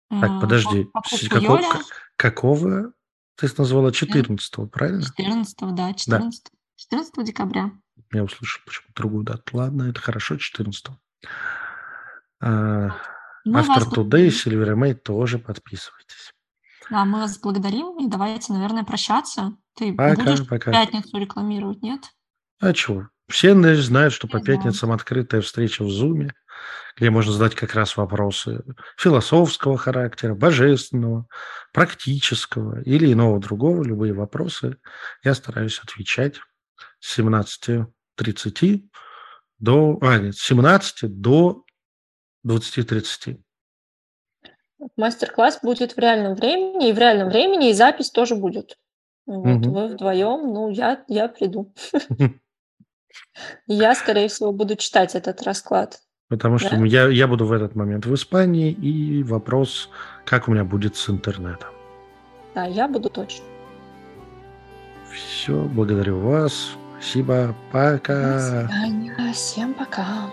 Так, э, подожди. покупку Какого, какого ты назвала 14 правильно? 14, да, 14, 14 декабря. Я услышал почему-то другую дату. Ладно, это хорошо, 14 а, Мы вас After Today, благодарим. Silver Mate тоже подписывайтесь. Да, мы вас благодарим и давайте, наверное, прощаться. Ты Пока, будешь пока. пятницу рекламировать, нет? А чего? Все наверное, знают, что по пятницам открытая встреча в Зуме, где можно задать как раз вопросы философского характера, божественного, практического или иного другого, любые вопросы. Я стараюсь отвечать с 17.30 до... А, нет, с 17 до 20.30. Мастер-класс будет в реальном времени, и в реальном времени и запись тоже будет. Вот, Мгм. вы вдвоем, ну, я, я приду. Я, скорее всего, буду читать этот расклад. Потому что Да? я, я буду в этот момент в Испании, и вопрос, как у меня будет с интернетом. Да, я буду точно. Все, благодарю вас. Спасибо. До Пока. свидания. Всем пока.